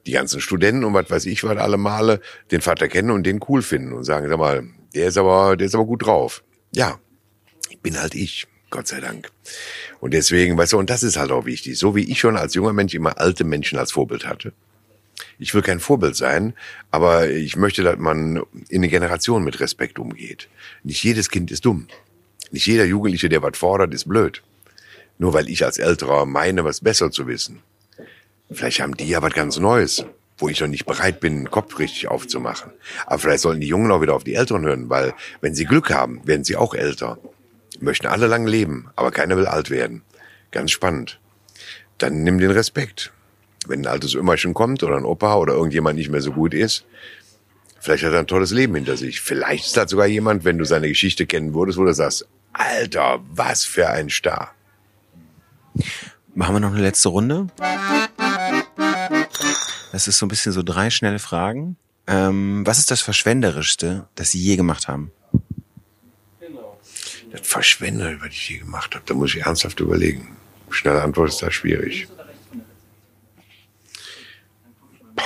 die ganzen Studenten und was weiß ich was alle Male, den Vater kennen und den cool finden und sagen, sag mal, der ist aber, der ist aber gut drauf. Ja, ich bin halt ich. Gott sei Dank. Und deswegen, weißt du, und das ist halt auch wichtig. So wie ich schon als junger Mensch immer alte Menschen als Vorbild hatte. Ich will kein Vorbild sein, aber ich möchte, dass man in eine Generation mit Respekt umgeht. Nicht jedes Kind ist dumm. Nicht jeder Jugendliche, der was fordert, ist blöd. Nur weil ich als Älterer meine, was besser zu wissen. Vielleicht haben die ja was ganz Neues, wo ich noch nicht bereit bin, den Kopf richtig aufzumachen. Aber vielleicht sollten die Jungen auch wieder auf die Älteren hören, weil wenn sie Glück haben, werden sie auch älter. Möchten alle lang leben, aber keiner will alt werden. Ganz spannend. Dann nimm den Respekt. Wenn ein altes Ömmerchen kommt oder ein Opa oder irgendjemand nicht mehr so gut ist, vielleicht hat er ein tolles Leben hinter sich. Vielleicht ist das sogar jemand, wenn du seine Geschichte kennen würdest, wo du sagst, Alter, was für ein Star. Machen wir noch eine letzte Runde? Das ist so ein bisschen so drei schnelle Fragen. Ähm, was ist das Verschwenderischste, das Sie je gemacht haben? Genau. Das Verschwender, was ich je gemacht habe, da muss ich ernsthaft überlegen. Schnelle Antwort ist da schwierig. Boah.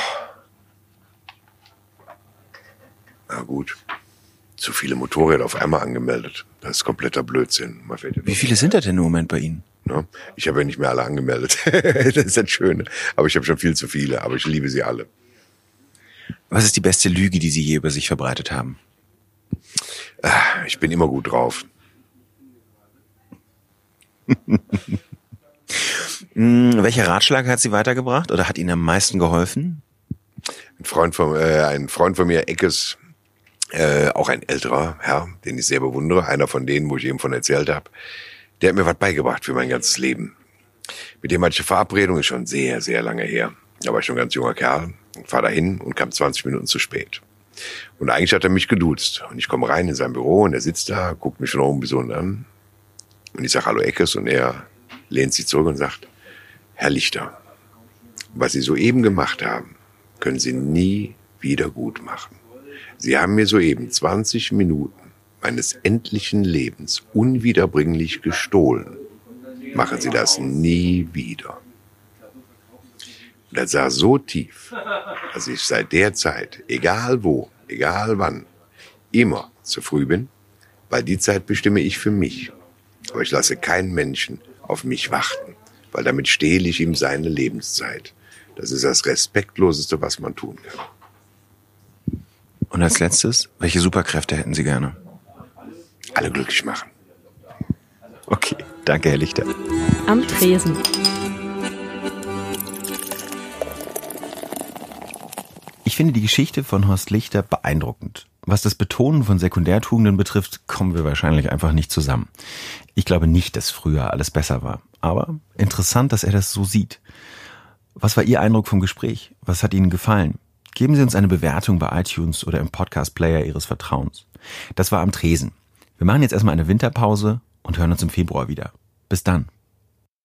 Na gut. Zu viele Motorräder auf einmal angemeldet. Das ist kompletter Blödsinn. Wie viele sind das denn im Moment bei Ihnen? Ne? Ich habe ja nicht mehr alle angemeldet. das ist das Schöne. Aber ich habe schon viel zu viele. Aber ich liebe sie alle. Was ist die beste Lüge, die Sie je über sich verbreitet haben? Ah, ich bin immer gut drauf. Hm, welcher Ratschlag hat Sie weitergebracht oder hat Ihnen am meisten geholfen? Ein Freund von, äh, ein Freund von mir, Eckes, äh, auch ein älterer Herr, den ich sehr bewundere, einer von denen, wo ich eben von erzählt habe, der hat mir was beigebracht für mein ganzes Leben. Mit dem hatte ich eine Verabredung, ist schon sehr, sehr lange her. Da war ich schon ein ganz junger Kerl, fahr dahin und kam 20 Minuten zu spät. Und eigentlich hat er mich geduzt. Und ich komme rein in sein Büro und er sitzt da, guckt mich schon oben unten an. Und ich sage Hallo Eckes und er lehnt sich zurück und sagt, Herr Lichter, was Sie soeben gemacht haben, können Sie nie wieder gut machen. Sie haben mir soeben 20 Minuten meines endlichen Lebens unwiederbringlich gestohlen. Machen Sie das nie wieder. Und das saß so tief, dass ich seit der Zeit, egal wo, egal wann, immer zu früh bin, weil die Zeit bestimme ich für mich. Aber ich lasse keinen Menschen auf mich warten, weil damit stehle ich ihm seine Lebenszeit. Das ist das Respektloseste, was man tun kann. Und als letztes, welche Superkräfte hätten Sie gerne? Alle glücklich machen. Okay, danke, Herr Lichter. Am Tresen. Ich finde die Geschichte von Horst Lichter beeindruckend. Was das Betonen von Sekundärtugenden betrifft, kommen wir wahrscheinlich einfach nicht zusammen. Ich glaube nicht, dass früher alles besser war. Aber interessant, dass er das so sieht. Was war Ihr Eindruck vom Gespräch? Was hat Ihnen gefallen? Geben Sie uns eine Bewertung bei iTunes oder im Podcast-Player Ihres Vertrauens. Das war am Tresen. Wir machen jetzt erstmal eine Winterpause und hören uns im Februar wieder. Bis dann.